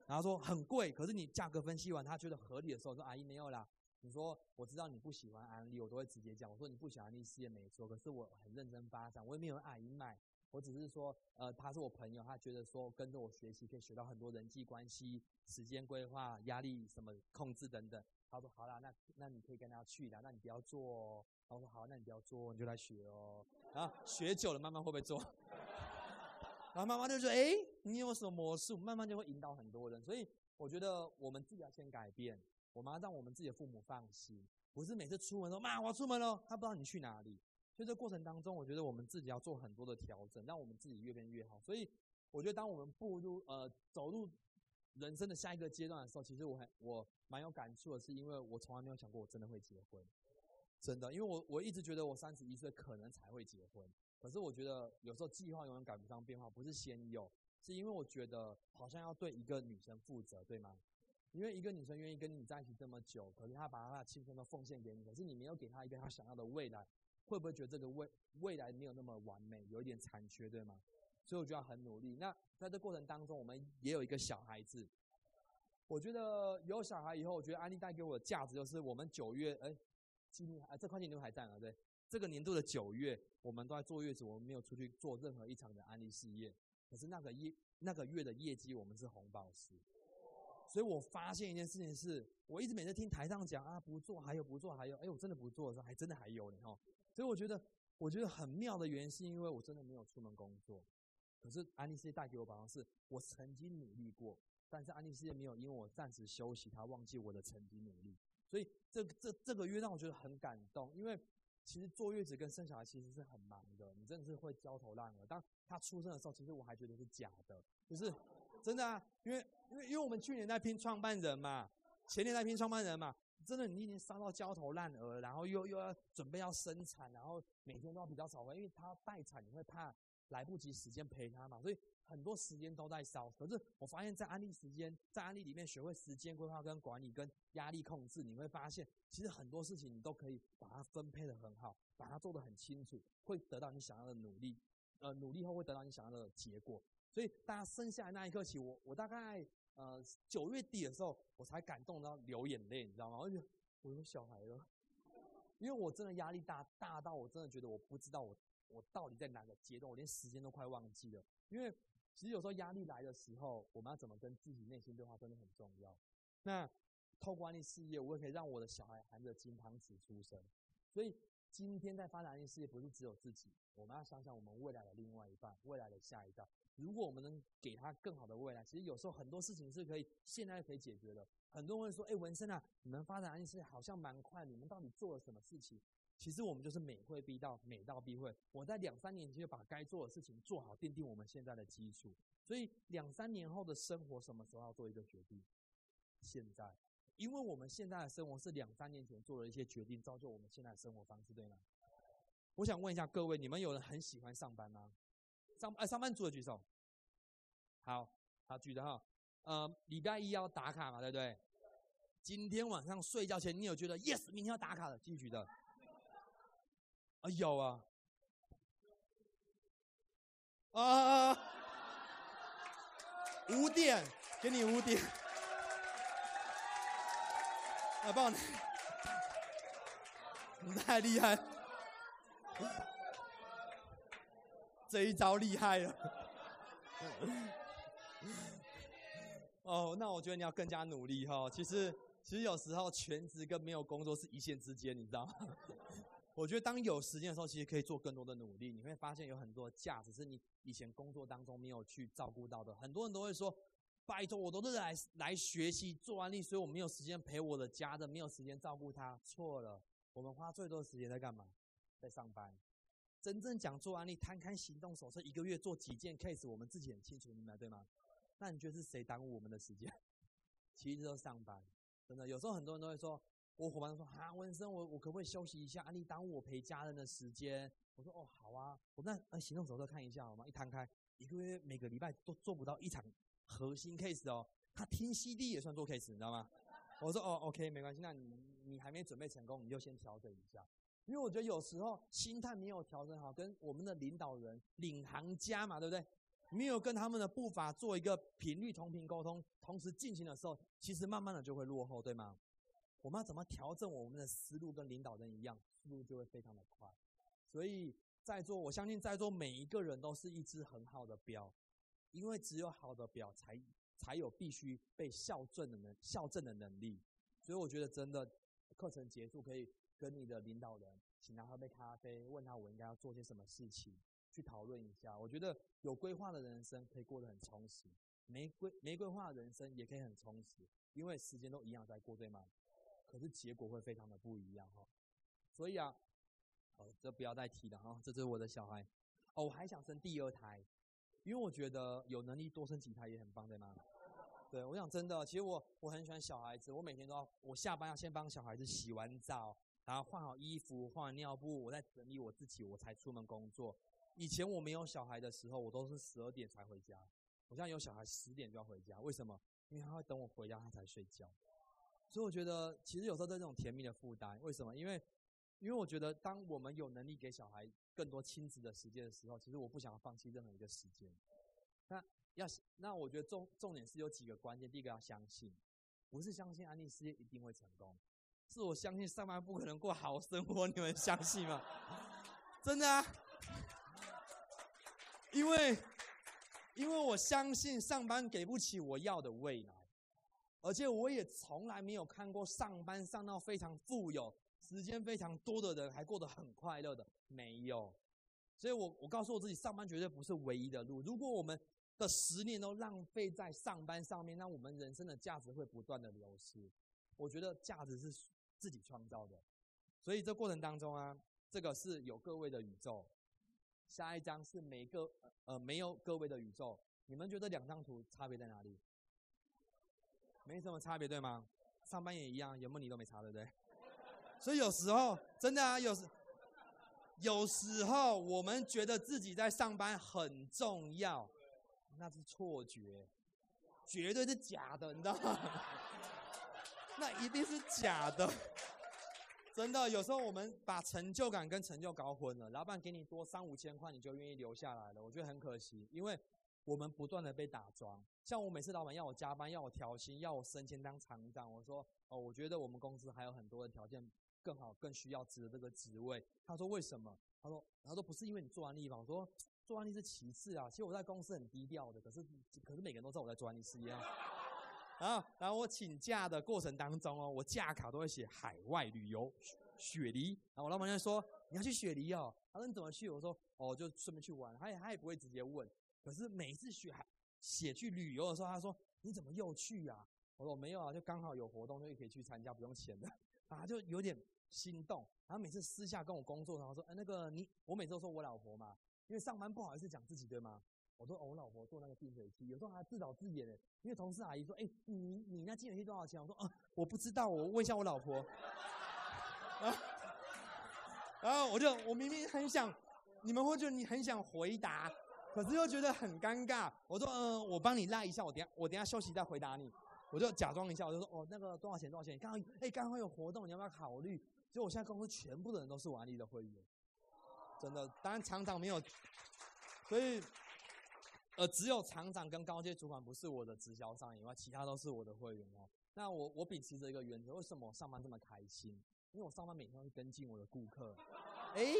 然后说很贵，可是你价格分析完，他觉得合理的时候，说阿姨没有啦。你说我知道你不喜欢安利，我都会直接讲，我说你不喜欢安利事业没错，可是我很认真发展，我也没有阿姨买。我只是说，呃，他是我朋友，他觉得说跟着我学习可以学到很多人际关系、时间规划、压力什么控制等等。他说好啦，那那你可以跟他去的，那你不要做哦。然后说好，那你不要做，你就来学哦。然后学久了，慢慢会不会做？[laughs] 然后妈妈就说，哎，你有什么魔术？慢慢就会引导很多人。所以我觉得我们自己要先改变，我们要让我们自己的父母放心，不是每次出门说妈我要出门了，他不知道你去哪里。所以这过程当中，我觉得我们自己要做很多的调整，让我们自己越变越好。所以我觉得，当我们步入呃走入人生的下一个阶段的时候，其实我很我蛮有感触的，是因为我从来没有想过我真的会结婚，真的，因为我我一直觉得我三十一岁可能才会结婚，可是我觉得有时候计划永远赶不上变化，不是先有，是因为我觉得好像要对一个女生负责，对吗？因为一个女生愿意跟你在一起这么久，可是她把她的青春都奉献给你，可是你没有给她一个她想要的未来。会不会觉得这个未未来没有那么完美，有一点残缺，对吗？所以我就要很努力。那在这过程当中，我们也有一个小孩子。我觉得有小孩以后，我觉得安利带给我的价值就是，我们九月，哎，今年啊，这块钱都还在啊，对。这个年度的九月，我们都在坐月子，我们没有出去做任何一场的安利事业。可是那个业那个月的业绩，我们是红宝石。所以我发现一件事情是，我一直每次听台上讲啊，不做还有不做还有，哎，我真的不做的时候，还真的还有呢，哈。所以我觉得，我觉得很妙的原因是因为我真的没有出门工作，可是安利事业带给我，好像是我曾经努力过，但是安利事业没有因为我暂时休息，他忘记我的曾经努力。所以这这这个月让我觉得很感动，因为其实坐月子跟生小孩其实是很忙的，你真的是会焦头烂额。当他出生的时候，其实我还觉得是假的，就是真的啊，因为因为因为我们去年在拼创办人嘛，前年在拼创办人嘛。真的，你已经烧到焦头烂额，然后又又要准备要生产，然后每天都要比较早回，因为他待产，你会怕来不及时间陪他嘛，所以很多时间都在烧。可是我发现，在安利时间，在安利里面学会时间规划跟管理跟压力控制，你会发现，其实很多事情你都可以把它分配的很好，把它做的很清楚，会得到你想要的努力，呃，努力后会得到你想要的结果。所以大家生下来那一刻起，我我大概。呃，九月底的时候，我才感动到流眼泪，你知道吗？而且我有小孩了，因为我真的压力大，大到我真的觉得我不知道我我到底在哪个阶段，我连时间都快忘记了。因为其实有时候压力来的时候，我们要怎么跟自己内心对话，真的很重要。那透过安利事业，我也可以让我的小孩含着金汤匙出生。所以今天在发展安利事业，不是只有自己，我们要想想我们未来的另外一半，未来的下一代。如果我们能给他更好的未来，其实有时候很多事情是可以现在可以解决的。很多人说：“哎，文生啊，你们发展安利事业好像蛮快，你们到底做了什么事情？”其实我们就是美会必到，美到必会。我在两三年前就把该做的事情做好，奠定我们现在的基础。所以两三年后的生活什么时候要做一个决定？现在，因为我们现在的生活是两三年前做了一些决定，造就我们现在的生活方式，对吗？我想问一下各位，你们有人很喜欢上班吗？上哎上班族的举手，好好举的哈，呃礼拜一要打卡嘛，对不对？今天晚上睡觉前你有觉得 yes 明天要打卡的，继续举的。啊有啊，啊五点给你五点，啊帮我，你太厉害。这一招厉害了！哦，那我觉得你要更加努力哈。其实，其实有时候全职跟没有工作是一线之间，你知道吗？我觉得当有时间的时候，其实可以做更多的努力。你会发现有很多价值是你以前工作当中没有去照顾到的。很多人都会说：“拜托，我都是来来学习做安利，所以我没有时间陪我的家人，没有时间照顾他。”错了，我们花最多的时间在干嘛？在上班。真正讲做案例，摊开行动手册，一个月做几件 case，我们自己很清楚明白，对吗？那你觉得是谁耽误我们的时间？[laughs] 其实都上班，真的。有时候很多人都会说，我伙伴说啊，文生，我我可不可以休息一下？案例耽误我陪家人的时间。我说哦，好啊，我那呃行动手册看一下好吗？一摊开，一个月每个礼拜都做不到一场核心 case 哦。他听 CD 也算做 case，你知道吗？我说哦，OK，没关系，那你你还没准备成功，你就先调整一下。因为我觉得有时候心态没有调整好，跟我们的领导人、领航家嘛，对不对？没有跟他们的步伐做一个频率同频沟通，同时进行的时候，其实慢慢的就会落后，对吗？我们要怎么调整我们的思路，跟领导人一样，速度就会非常的快。所以在座，我相信在座每一个人都是一只很好的表，因为只有好的表才才有必须被校正的能校正的能力。所以我觉得真的课程结束可以跟你的领导人请他喝杯咖啡，问他我应该要做些什么事情。去讨论一下，我觉得有规划的人生可以过得很充实，没规没规划的人生也可以很充实，因为时间都一样在过，对吗？可是结果会非常的不一样哈。所以啊，哦，这不要再提了哈，这是我的小孩。哦，我还想生第二胎，因为我觉得有能力多生几胎也很棒，对吗？对，我想真的，其实我我很喜欢小孩子，我每天都要，我下班要先帮小孩子洗完澡，然后换好衣服，换尿布，我再整理我自己，我才出门工作。以前我没有小孩的时候，我都是十二点才回家。我现在有小孩，十点就要回家。为什么？因为他会等我回家，他才睡觉。所以我觉得，其实有时候在这种甜蜜的负担，为什么？因为，因为我觉得，当我们有能力给小孩更多亲子的时间的时候，其实我不想放弃任何一个时间。那要那我觉得重重点是有几个关键。第一个要相信，不是相信安利事业一定会成功，是我相信上班不可能过好生活。你们相信吗？[laughs] 真的啊。因为，因为我相信上班给不起我要的未来，而且我也从来没有看过上班上到非常富有、时间非常多的人还过得很快乐的，没有。所以我我告诉我自己，上班绝对不是唯一的路。如果我们的十年都浪费在上班上面，那我们人生的价值会不断的流失。我觉得价值是自己创造的，所以这过程当中啊，这个是有各位的宇宙。下一张是每个呃没有各位的宇宙，你们觉得两张图差别在哪里？没什么差别对吗？上班也一样，有没有你都没差对不对？[laughs] 所以有时候真的啊，有时有时候我们觉得自己在上班很重要，那是错觉，绝对是假的，你知道吗？[laughs] 那一定是假的。真的，有时候我们把成就感跟成就搞混了。老板给你多三五千块，你就愿意留下来了，我觉得很可惜。因为我们不断的被打桩，像我每次老板要我加班，要我调薪，要我升迁当厂长，我说哦，我觉得我们公司还有很多的条件更好，更需要值这个职位。他说为什么？他说他说不是因为你做安利吧？我说做安利是其次啊。其实我在公司很低调的，可是可是每个人都知道我在做安利事业啊。然后，然后我请假的过程当中哦，我假卡都会写海外旅游雪梨。然后我老板就说：“你要去雪梨哦？”他说：“你怎么去？”我说：“哦，就顺便去玩。”他也他也不会直接问。可是每次写写去旅游的时候，他说：“你怎么又去呀？”我说：“没有啊，就刚好有活动，就可以去参加，不用钱的。”啊，就有点心动。然后每次私下跟我工作，然后说：“哎，那个你，我每周说我老婆嘛，因为上班不好意思讲自己，对吗？”我说：“我老婆做那个净水器，有时候还自导自演的。因为同事阿姨说：‘哎，你你那净水器多少钱？’我说：‘哦，我不知道，我问一下我老婆。’啊，然后我就我明明很想，你们会觉得你很想回答，可是又觉得很尴尬。我说：‘嗯，我帮你拉一下，我等下我等下休息再回答你。’我就假装一下，我就说：‘哦，那个多少钱？多少钱？刚刚哎，刚刚有活动，你要不要考虑？’所以我现在公司全部的人都是我安利的会员，真的。当然厂长没有，所以。”呃，只有厂长跟高阶主管不是我的直销商以外，其他都是我的会员哦。那我我秉持着一个原则，为什么我上班这么开心？因为我上班每天会跟进我的顾客。哎，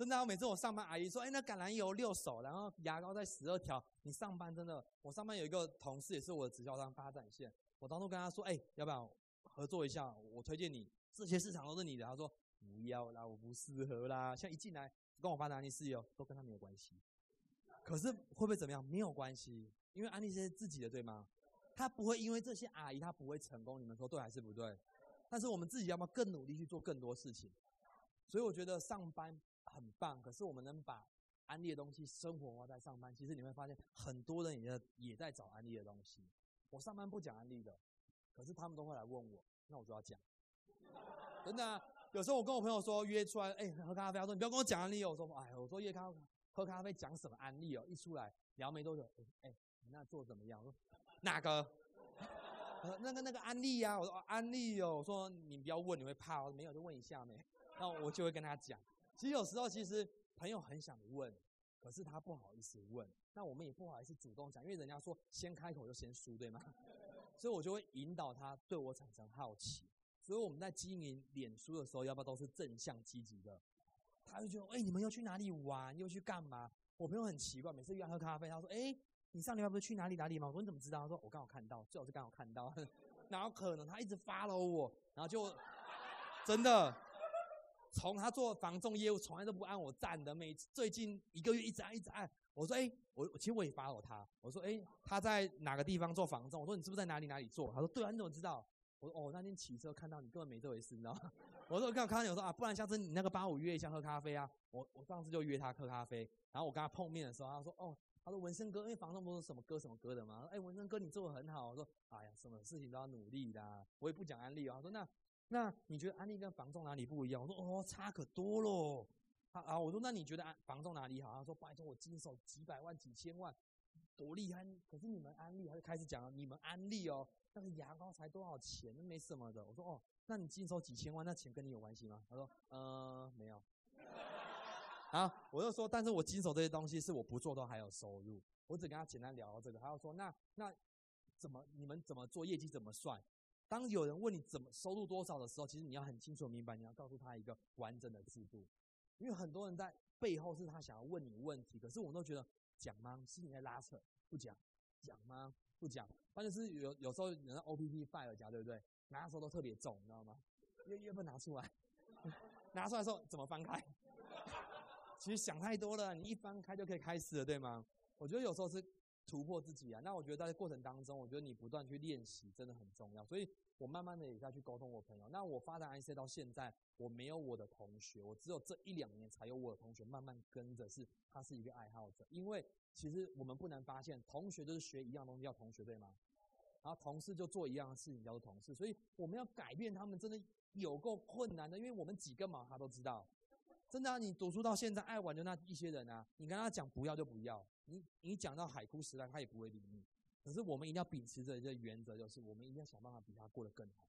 真的，我每次我上班，阿姨说，哎，那橄榄油六手，然后牙膏在十二条。你上班真的，我上班有一个同事也是我的直销商发展线，我当初跟他说，哎，要不要合作一下？我推荐你，这些市场都是你的。他说不要啦，我不适合啦。像一进来跟我发展你事业，都跟他没有关系。可是会不会怎么样？没有关系，因为安利是自己的，对吗？他不会因为这些阿姨，他不会成功。你们说对还是不对？但是我们自己要不要更努力去做更多事情？所以我觉得上班很棒，可是我们能把安利的东西生活化在上班，其实你会发现很多人也在也在找安利的东西。我上班不讲安利的，可是他们都会来问我，那我就要讲。真的，有时候我跟我朋友说约出来，哎，喝咖啡，他说你不要跟我讲安利哦。我说，哎，我说夜咖。喝咖啡讲什么安利哦？一出来聊没多久，哎，你那做怎么样？我说哪个？那个那个安利呀？我说安利哦。我说你不要问，你会怕。我说没有，就问一下没。那我就会跟他讲。其实有时候，其实朋友很想问，可是他不好意思问，那我们也不好意思主动讲，因为人家说先开口就先输，对吗？[laughs] 所以我就会引导他对我产生好奇。所以我们在经营脸书的时候，要不要都是正向积极的？他就觉得，哎，你们又去哪里玩？又去干嘛？我朋友很奇怪，每次约喝咖啡，他说，哎，你上礼拜不是去哪里哪里吗？我说你怎么知道？他说我刚好看到，最好是刚好看到。[laughs] 哪有可能？他一直 follow 我，然后就真的从他做防重业务，从来都不按我站的。每最近一个月一直按一直按。我说，哎，我其实我也发了他。我说，哎，他在哪个地方做防重？我说你是不是在哪里哪里做？他说对啊，你怎么知道？我说哦，那天骑车看到你，根本没这回事，你知道吗？我说我刚好看到你，我说啊，不然下次你那个八五约一下喝咖啡啊。我我上次就约他喝咖啡，然后我跟他碰面的时候，他说哦，他说文生哥，因为房东不是什么歌什么歌的嘛。哎，文生哥你做的很好。我说哎呀，什么事情都要努力的。我也不讲安利啊。他说那那你觉得安利跟房仲哪里不一样？我说哦，差可多喽。啊啊，我说那你觉得安房仲哪里好？他说拜托我经手几百万几千万，多厉害。可是你们安利，他就开始讲了，你们安利哦。那个牙膏才多少钱？那没什么的。我说哦，那你经手几千万，那钱跟你有关系吗？他说，呃，没有。啊，我就说，但是我经手这些东西是我不做都还有收入。我只跟他简单聊到这个，他就说，那那怎么你们怎么做业绩怎么算？当有人问你怎么收入多少的时候，其实你要很清楚明白，你要告诉他一个完整的制度。因为很多人在背后是他想要问你问题，可是我们都觉得讲吗？是你在拉扯，不讲，讲吗？不讲，关键是有有时候人家 O P P file 夹对不对？拿的时候都特别重，你知道吗？月月份拿出来，[laughs] 拿出来的时候怎么翻开？[laughs] 其实想太多了，你一翻开就可以开始了，对吗？我觉得有时候是突破自己啊。那我觉得在过程当中，我觉得你不断去练习真的很重要。所以我慢慢的也在去沟通我朋友。那我发展 I C 到现在，我没有我的同学，我只有这一两年才有我的同学慢慢跟着，是他是一个爱好者，因为。其实我们不难发现，同学都是学一样东西叫同学，对吗？然后同事就做一样的事情叫做同事，所以我们要改变他们，真的有够困难的。因为我们几根毛他都知道，真的，你读书到现在爱玩的那一些人啊，你跟他讲不要就不要，你你讲到海枯石烂，他也不会理你。可是我们一定要秉持着一个原则，就是我们一定要想办法比他过得更好。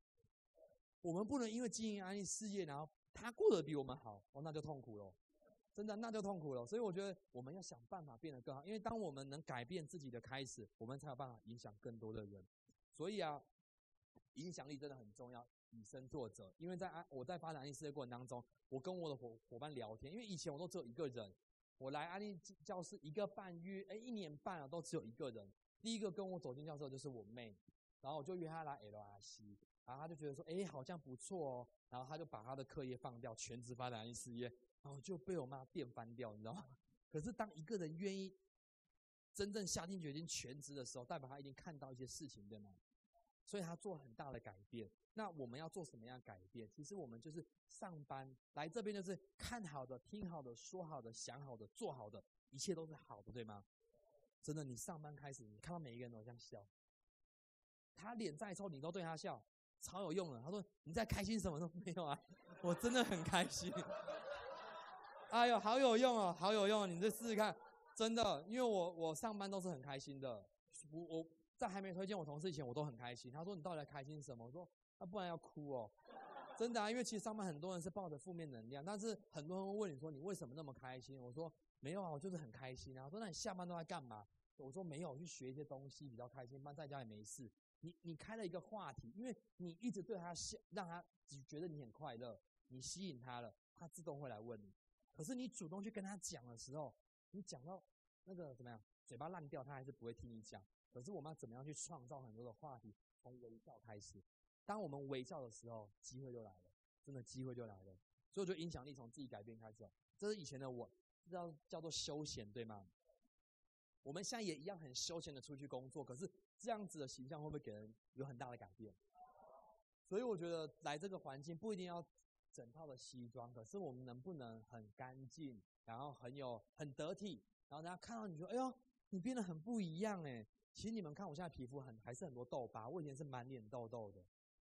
我们不能因为经营安利事业，然后他过得比我们好，哦，那就痛苦了。真的，那就痛苦了。所以我觉得我们要想办法变得更好，因为当我们能改变自己的开始，我们才有办法影响更多的人。所以啊，影响力真的很重要，以身作则。因为在安我在发展安利事业过程当中，我跟我的伙伙伴聊天，因为以前我都只有一个人，我来安利教室一个半月，哎，一年半了都只有一个人。第一个跟我走进教室的就是我妹，然后我就约她来 LRC，然后她就觉得说，哎，好像不错哦，然后她就把她的课业放掉，全职发展安利事业。然后就被我妈电翻掉，你知道吗？[laughs] 可是当一个人愿意真正下定决心全职的时候，代表他已经看到一些事情，对吗？所以他做很大的改变。那我们要做什么样改变？其实我们就是上班来这边，就是看好的、听好的、说好的、想好的、做好的，一切都是好的，对吗？真的，你上班开始，你看到每一个人都这样笑，他脸再臭，你都对他笑，超有用的。他说：“你在开心什么 [laughs] 都没有啊，我真的很开心。”哎呦，好有用哦，好有用！你再试试看，真的，因为我我上班都是很开心的。我我在还没推荐我同事以前，我都很开心。他说你到底开心什么？我说那不然要哭哦，真的啊，因为其实上班很多人是抱着负面能量，但是很多人会问你说你为什么那么开心？我说没有啊，我就是很开心啊。我说那你下班都在干嘛？我说没有，去学一些东西比较开心，不然在家也没事。你你开了一个话题，因为你一直对他笑，让他觉得你很快乐，你吸引他了，他自动会来问你。可是你主动去跟他讲的时候，你讲到那个怎么样，嘴巴烂掉，他还是不会听你讲。可是我们要怎么样去创造很多的话题？从微笑开始。当我们微笑的时候，机会就来了，真的机会就来了。所以我觉得影响力从自己改变开始。这是以前的我，叫叫做休闲，对吗？我们现在也一样很休闲的出去工作，可是这样子的形象会不会给人有很大的改变？所以我觉得来这个环境不一定要。整套的西装，可是我们能不能很干净，然后很有很得体，然后大家看到你说：“哎呦，你变得很不一样哎！”其实你们看我现在皮肤很还是很多痘疤，我以前是满脸痘痘的。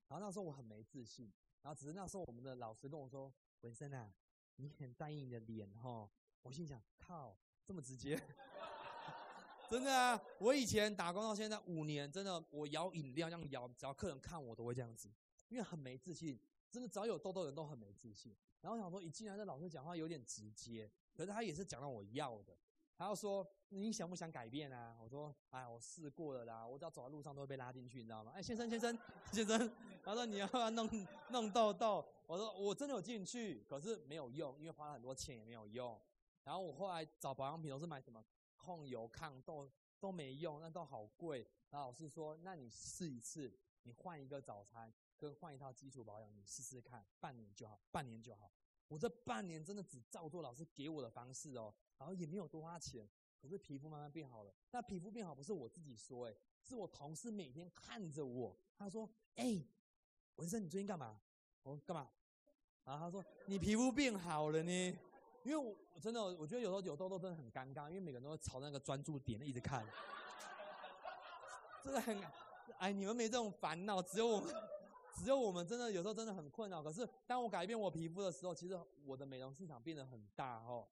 然后那时候我很没自信，然后只是那时候我们的老师跟我说：“文森啊，你很在意你的脸哈。”我心想：“靠，这么直接？” [laughs] 真的啊！我以前打工到现在五年，真的我摇饮料这样摇，只要客人看我都会这样子，因为很没自信。真的只要有痘痘的人都很没自信。然后想说，一进来这老师讲话有点直接，可是他也是讲到我要的。他要说你想不想改变啊？我说哎，我试过了啦，我只要走在路上都会被拉进去，你知道吗？哎，先生先生先生，他说你要不要弄弄痘痘？我说我真的有进去，可是没有用，因为花了很多钱也没有用。然后我后来找保养品都是买什么控油抗痘都没用，那都好贵。然后老师说，那你试一次，你换一个早餐跟换一套基础保养，你试试看，半年就好，半年就好。我这半年真的只照做老师给我的方式哦，然后也没有多花钱，可是皮肤慢慢变好了。那皮肤变好不是我自己说，哎，是我同事每天看着我，他说：“哎，文生，你最近干嘛？”我说：“干嘛？”然后他说：“你皮肤变好了呢。”因为我真的我觉得有时候有痘痘真的很尴尬，因为每个人都会朝那个专注点一直看，[laughs] 真的很哎，你们没这种烦恼，只有我们。[laughs] 只有我们真的有时候真的很困扰。可是当我改变我皮肤的时候，其实我的美容市场变得很大哦。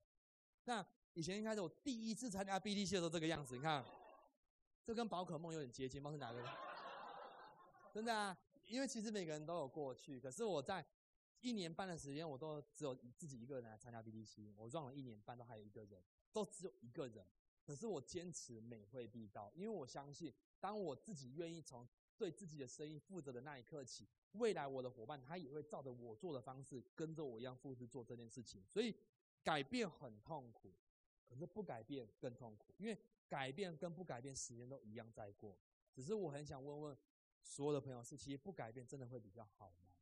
那以前一开始我第一次参加 BDC 的时候这个样子，你看，这跟宝可梦有点接近，不知道是哪个？真的啊，因为其实每个人都有过去。可是我在一年半的时间，我都只有自己一个人来参加 BDC，我撞了一年半都还有一个人，都只有一个人。可是我坚持每会必到，因为我相信，当我自己愿意从。对自己的生意负责的那一刻起，未来我的伙伴他也会照着我做的方式，跟着我一样复制做这件事情。所以改变很痛苦，可是不改变更痛苦，因为改变跟不改变时间都一样在过。只是我很想问问所有的朋友，是其实不改变真的会比较好吗？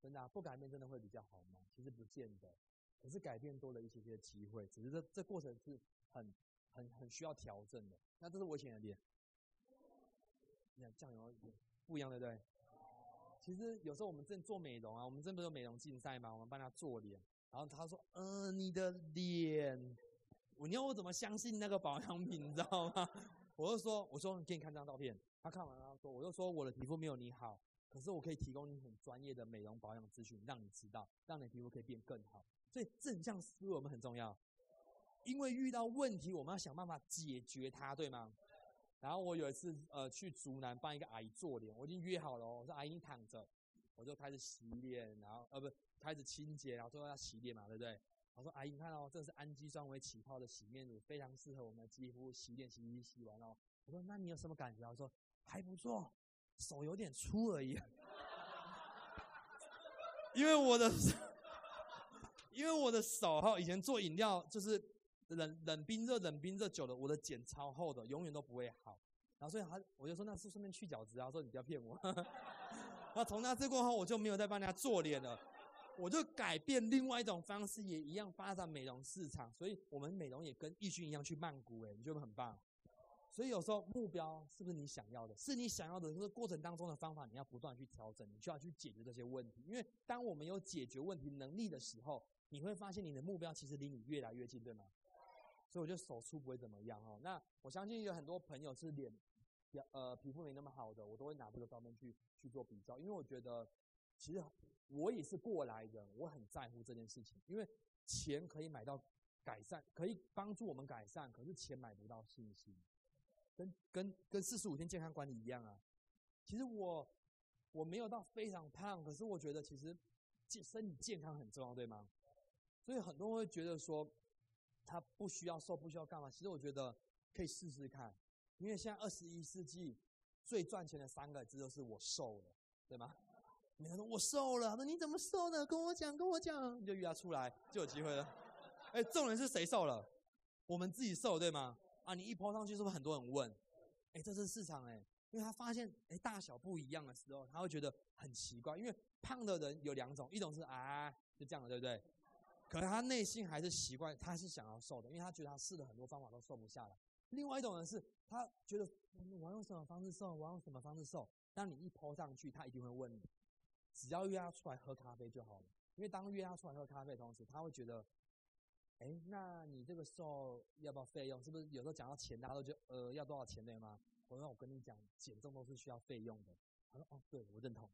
真的不改变真的会比较好吗？其实不见得。可是改变多了一些些机会，只是这这过程是很很很需要调整的。那这是我前的点。酱油不一样，对不对？其实有时候我们正做美容啊，我们正不是美容竞赛嘛，我们帮他做脸，然后他说：“嗯，你的脸，你要我怎么相信那个保养品？你知道吗？”我就说：“我说给你看张照片。”他看完了说：“我就说我的皮肤没有你好，可是我可以提供你很专业的美容保养资讯，让你知道，让你皮肤可以变更好。所以正向思维我们很重要，因为遇到问题我们要想办法解决它，对吗？”然后我有一次，呃，去竹南帮一个阿姨做脸，我已经约好了，我说阿姨你躺着，我就开始洗脸，然后呃不开始清洁，然后最后要洗脸嘛，对不对？我说阿姨，你看哦，这是氨基酸为起泡的洗面乳，非常适合我们的肌肤，洗脸洗洗洗完哦，我说那你有什么感觉？我说还不错，手有点粗而已，[laughs] 因为我的，因为我的手哈，以前做饮料就是。冷冷冰热冷冰热久了，我的茧超厚的，永远都不会好。然后所以他我就说那是顺便去角质啊，说你不要骗我。[laughs] 那从那次过后，我就没有再帮人家做脸了，我就改变另外一种方式，也一样发展美容市场。所以我们美容也跟易勋一样去曼谷，哎，你觉得很棒？所以有时候目标是不是你想要的？是你想要的，这个过程当中的方法，你要不断去调整，你需要去解决这些问题。因为当我们有解决问题能力的时候，你会发现你的目标其实离你越来越近，对吗？所以我觉得手出不会怎么样哦。那我相信有很多朋友是脸，呃，皮肤没那么好的，我都会拿这个照片去去做比较，因为我觉得其实我也是过来人，我很在乎这件事情。因为钱可以买到改善，可以帮助我们改善，可是钱买不到信心，跟跟跟四十五天健康管理一样啊。其实我我没有到非常胖，可是我觉得其实健身体健康很重要，对吗？所以很多人会觉得说。他不需要瘦，不需要干嘛？其实我觉得可以试试看，因为现在二十一世纪最赚钱的三个字就是“我瘦了”，对吗？每个人说我瘦了，他说你怎么瘦的？跟我讲，跟我讲，你就约他出来就有机会了。哎，重点是谁瘦了？我们自己瘦，对吗？啊，你一抛上去，是不是很多人问？哎，这是市场哎，因为他发现哎大小不一样的时候，他会觉得很奇怪，因为胖的人有两种，一种是啊就这样的，对不对？可是他内心还是习惯，他是想要瘦的，因为他觉得他试了很多方法都瘦不下来。另外一种人是，他觉得我用什么方式瘦，我用什么方式瘦。当你一抛上去，他一定会问你，只要约他出来喝咖啡就好了。因为当约他出来喝咖啡的同时，他会觉得，哎，那你这个时候要不要费用？是不是有时候讲到钱，大家都觉得呃要多少钱对吗？我说我跟你讲，减重都是需要费用的。他说哦，对我认同。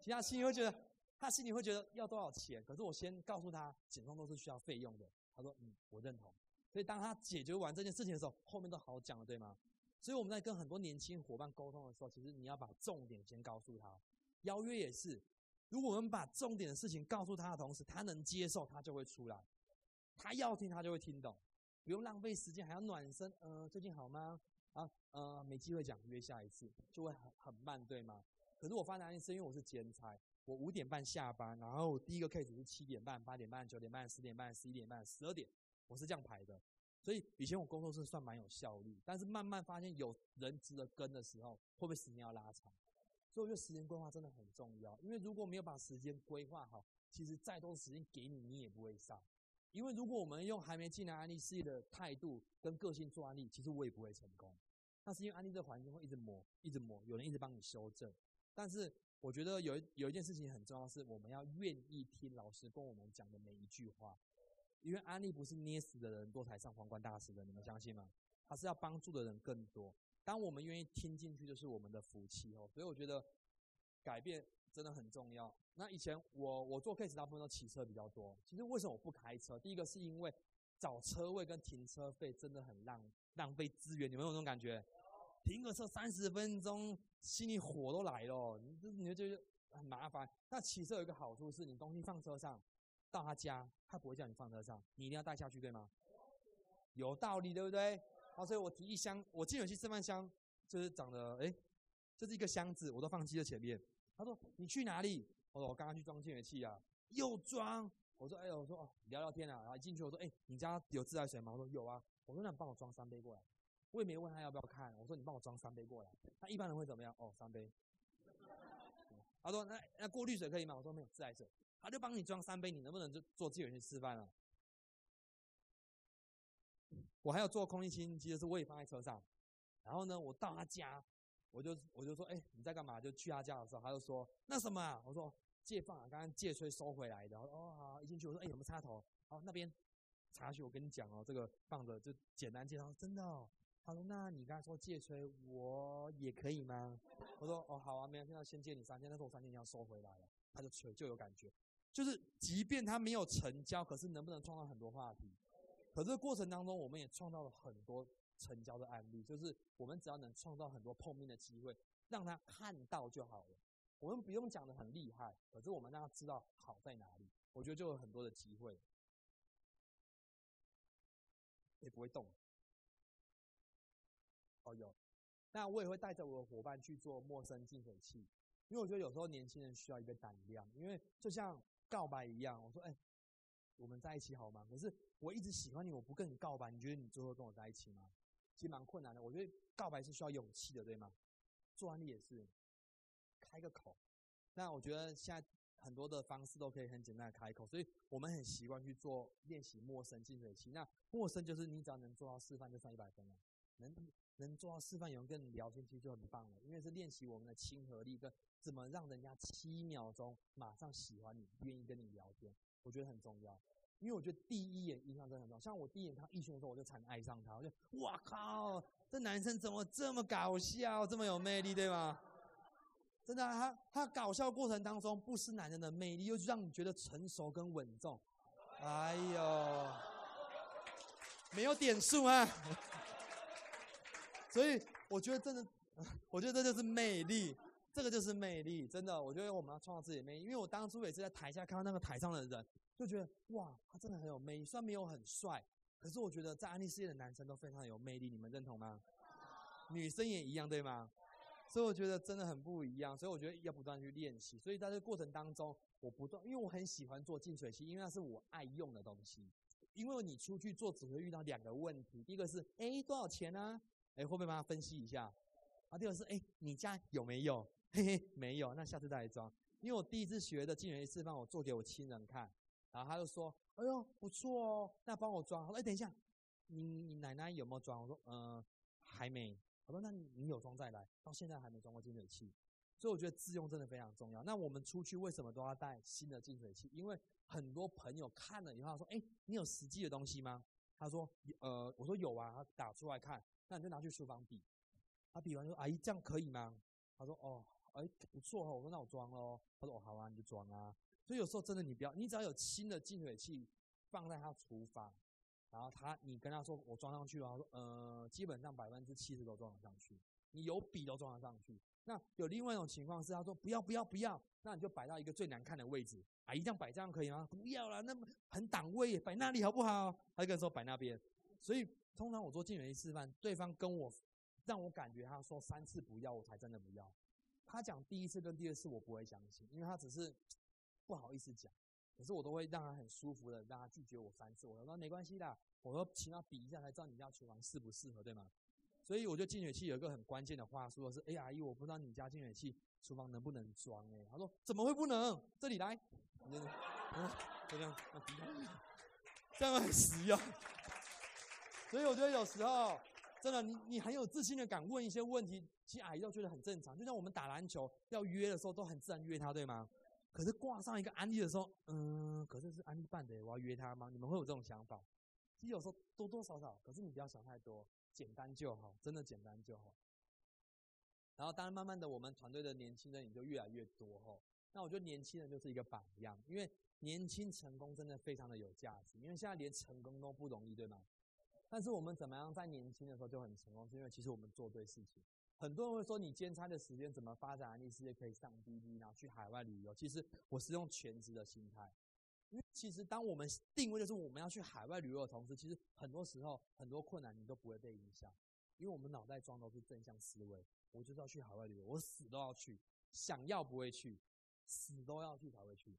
其他心里会觉得。他心里会觉得要多少钱？可是我先告诉他，减重都是需要费用的。他说：“嗯，我认同。”所以当他解决完这件事情的时候，后面都好讲了，对吗？所以我们在跟很多年轻伙伴沟通的时候，其实你要把重点先告诉他。邀约也是，如果我们把重点的事情告诉他的同时，他能接受，他就会出来。他要听，他就会听懂，不用浪费时间，还要暖身。呃，最近好吗？啊，呃，没机会讲，约下一次，就会很很慢，对吗？可是我发现是因为我是兼差，我五点半下班，然后第一个 case 是七点半、八点半、九点半、十点半、十一点半、十二点，我是这样排的。所以以前我工作是算蛮有效率，但是慢慢发现有人值得跟的时候，会不会时间要拉长？所以我觉得时间规划真的很重要，因为如果没有把时间规划好，其实再多的时间给你，你也不会上。因为如果我们用还没进来安利事业的态度跟个性做安利，其实我也不会成功。那是因为安利这个环境会一直磨，一直磨，有人一直帮你修正。但是我觉得有有一件事情很重要，是我们要愿意听老师跟我们讲的每一句话。因为安利不是捏死的人多才上皇冠大使的，你们相信吗？他是要帮助的人更多。当我们愿意听进去，就是我们的福气哦。所以我觉得改变真的很重要。那以前我我做 case 大部分都骑车比较多。其实为什么我不开车？第一个是因为找车位跟停车费真的很浪浪费资源。你们有那种感觉？停个车三十分钟，心里火都来了。你你就觉得很麻烦。那骑车有一个好处是，你东西放车上，到他家他不会叫你放车上，你一定要带下去，对吗？有道理，对不对？好，所以我提一箱，我进有去示范箱，就是长得哎，就是一个箱子，我都放机在前面。他说你去哪里？我说我刚刚去装净水器啊，又装。我说哎呦，我说哦，聊聊天啊。然后进去我说哎，你家有自来水吗？我说有啊。我说那你帮我装三杯过来。我也没问他要不要看，我说你帮我装三杯过来。那一般人会怎么样？哦，三杯。他说那那过滤水可以吗？我说没有自来水。他就帮你装三杯，你能不能就做自己去示范了？我还有做空气清新机的时候，我也放在车上。然后呢，我到他家，我就我就说，哎，你在干嘛？就去他家的时候，他就说那什么啊？我说借放啊，刚刚借吹收回来的。哦好，一进去我说，哎，有没有插头？好，那边插去。我跟你讲哦，这个放着就简单介绍，真的哦。他说：“那你刚才说借吹，我也可以吗？”我说：“哦，好啊，没有，现在先借你三千，但是我三千你要收回来了。”他就吹，就有感觉，就是即便他没有成交，可是能不能创造很多话题？可这个过程当中，我们也创造了很多成交的案例，就是我们只要能创造很多碰面的机会，让他看到就好了。我们不用讲的很厉害，可是我们让他知道好在哪里，我觉得就有很多的机会。也不会动。哦，有，那我也会带着我的伙伴去做陌生净水器，因为我觉得有时候年轻人需要一个胆量，因为就像告白一样，我说，哎，我们在一起好吗？可是我一直喜欢你，我不跟你告白，你觉得你最后跟我在一起吗？其实蛮困难的。我觉得告白是需要勇气的，对吗？做案例也是，开个口。那我觉得现在很多的方式都可以很简单的开口，所以我们很习惯去做练习陌生净水器。那陌生就是你只要能做到示范，就算一百分了。能能做到示范有人跟你聊天，其实就很棒了，因为是练习我们的亲和力跟怎么让人家七秒钟马上喜欢你，愿意跟你聊天，我觉得很重要。因为我觉得第一眼印象真的很重要。像我第一眼看艺轩的时候，我就惨爱上他，我就哇靠，这男生怎么这么搞笑，这么有魅力，对吗？真的，他他搞笑过程当中不失男人的魅力，又让你觉得成熟跟稳重。哎呦，没有点数啊！[laughs] 所以我觉得真的，[laughs] 我觉得这就是魅力，这个就是魅力，真的。我觉得我们要创造自己的魅力，因为我当初也是在台下看到那个台上的人，就觉得哇，他真的很有魅力。虽然没有很帅，可是我觉得在安利世界的男生都非常有魅力，你们认同吗？女生也一样，对吗？所以我觉得真的很不一样。所以我觉得要不断去练习。所以在这个过程当中，我不断，因为我很喜欢做净水器，因为那是我爱用的东西。因为你出去做只会遇到两个问题，第一个是哎多少钱呢？哎，会不会帮他分析一下？啊，第二个是，哎，你家有没有？嘿嘿，没有，那下次再来装。因为我第一次学的进园示范，我做给我亲人看，然后他就说，哎呦，不错哦，那帮我装。哎，等一下，你你奶奶有没有装？我说，嗯，还没。我说，那你你有装再来，到现在还没装过净水器。所以我觉得自用真的非常重要。那我们出去为什么都要带新的净水器？因为很多朋友看了以后说，哎，你有实际的东西吗？他说，呃，我说有啊，他打出来看。那你就拿去书房比，他比完说：“阿姨，这样可以吗？”他说：“哦，哎，不错哦。”我说：“那我装喽。”他说：“哦，好啊，你就装啊。”所以有时候真的你不要，你只要有新的净水器放在他厨房，然后他你跟他说：“我装上去了。”他说：“呃，基本上百分之七十都装得上去，你有笔都装得上去。”那有另外一种情况是，他说不要不要不要，那你就摆到一个最难看的位置。阿姨这样摆这样可以吗？不要了，那么很挡位，摆那里好不好？他就跟说摆那边。所以通常我做净水器示范，对方跟我让我感觉他说三次不要，我才真的不要。他讲第一次跟第二次我不会相信，因为他只是 [tsk] 不好意思讲。可是我都会让他很舒服的让他拒绝我三次。我说没关系的，我说起码比一下才知道你家厨房适不适合，对吗？所以我觉得净水器有一个很关键的话说的是：哎，阿姨，我不知道你家净水器厨房能不能装？哎，他说怎么会不能？这里来，就这样，这样很实用。所以我觉得有时候真的，你你很有自信的敢问一些问题，其实阿姨都觉得很正常。就像我们打篮球要约的时候，都很自然约他，对吗？可是挂上一个安利的时候，嗯，可是是安利办的，我要约他吗？你们会有这种想法？其实有时候多多少少，可是你不要想太多，简单就好，真的简单就好。然后，当然慢慢的，我们团队的年轻人也就越来越多吼。那我觉得年轻人就是一个榜样，因为年轻成功真的非常的有价值，因为现在连成功都不容易，对吗？但是我们怎么样在年轻的时候就很成功？是因为其实我们做对事情。很多人会说你兼差的时间怎么发展？安利事业可以上滴滴，然后去海外旅游。其实我是用全职的心态，因为其实当我们定位的是我们要去海外旅游的同时，其实很多时候很多困难你都不会被影响，因为我们脑袋装都是正向思维。我就是要去海外旅游，我死都要去，想要不会去，死都要去才会去。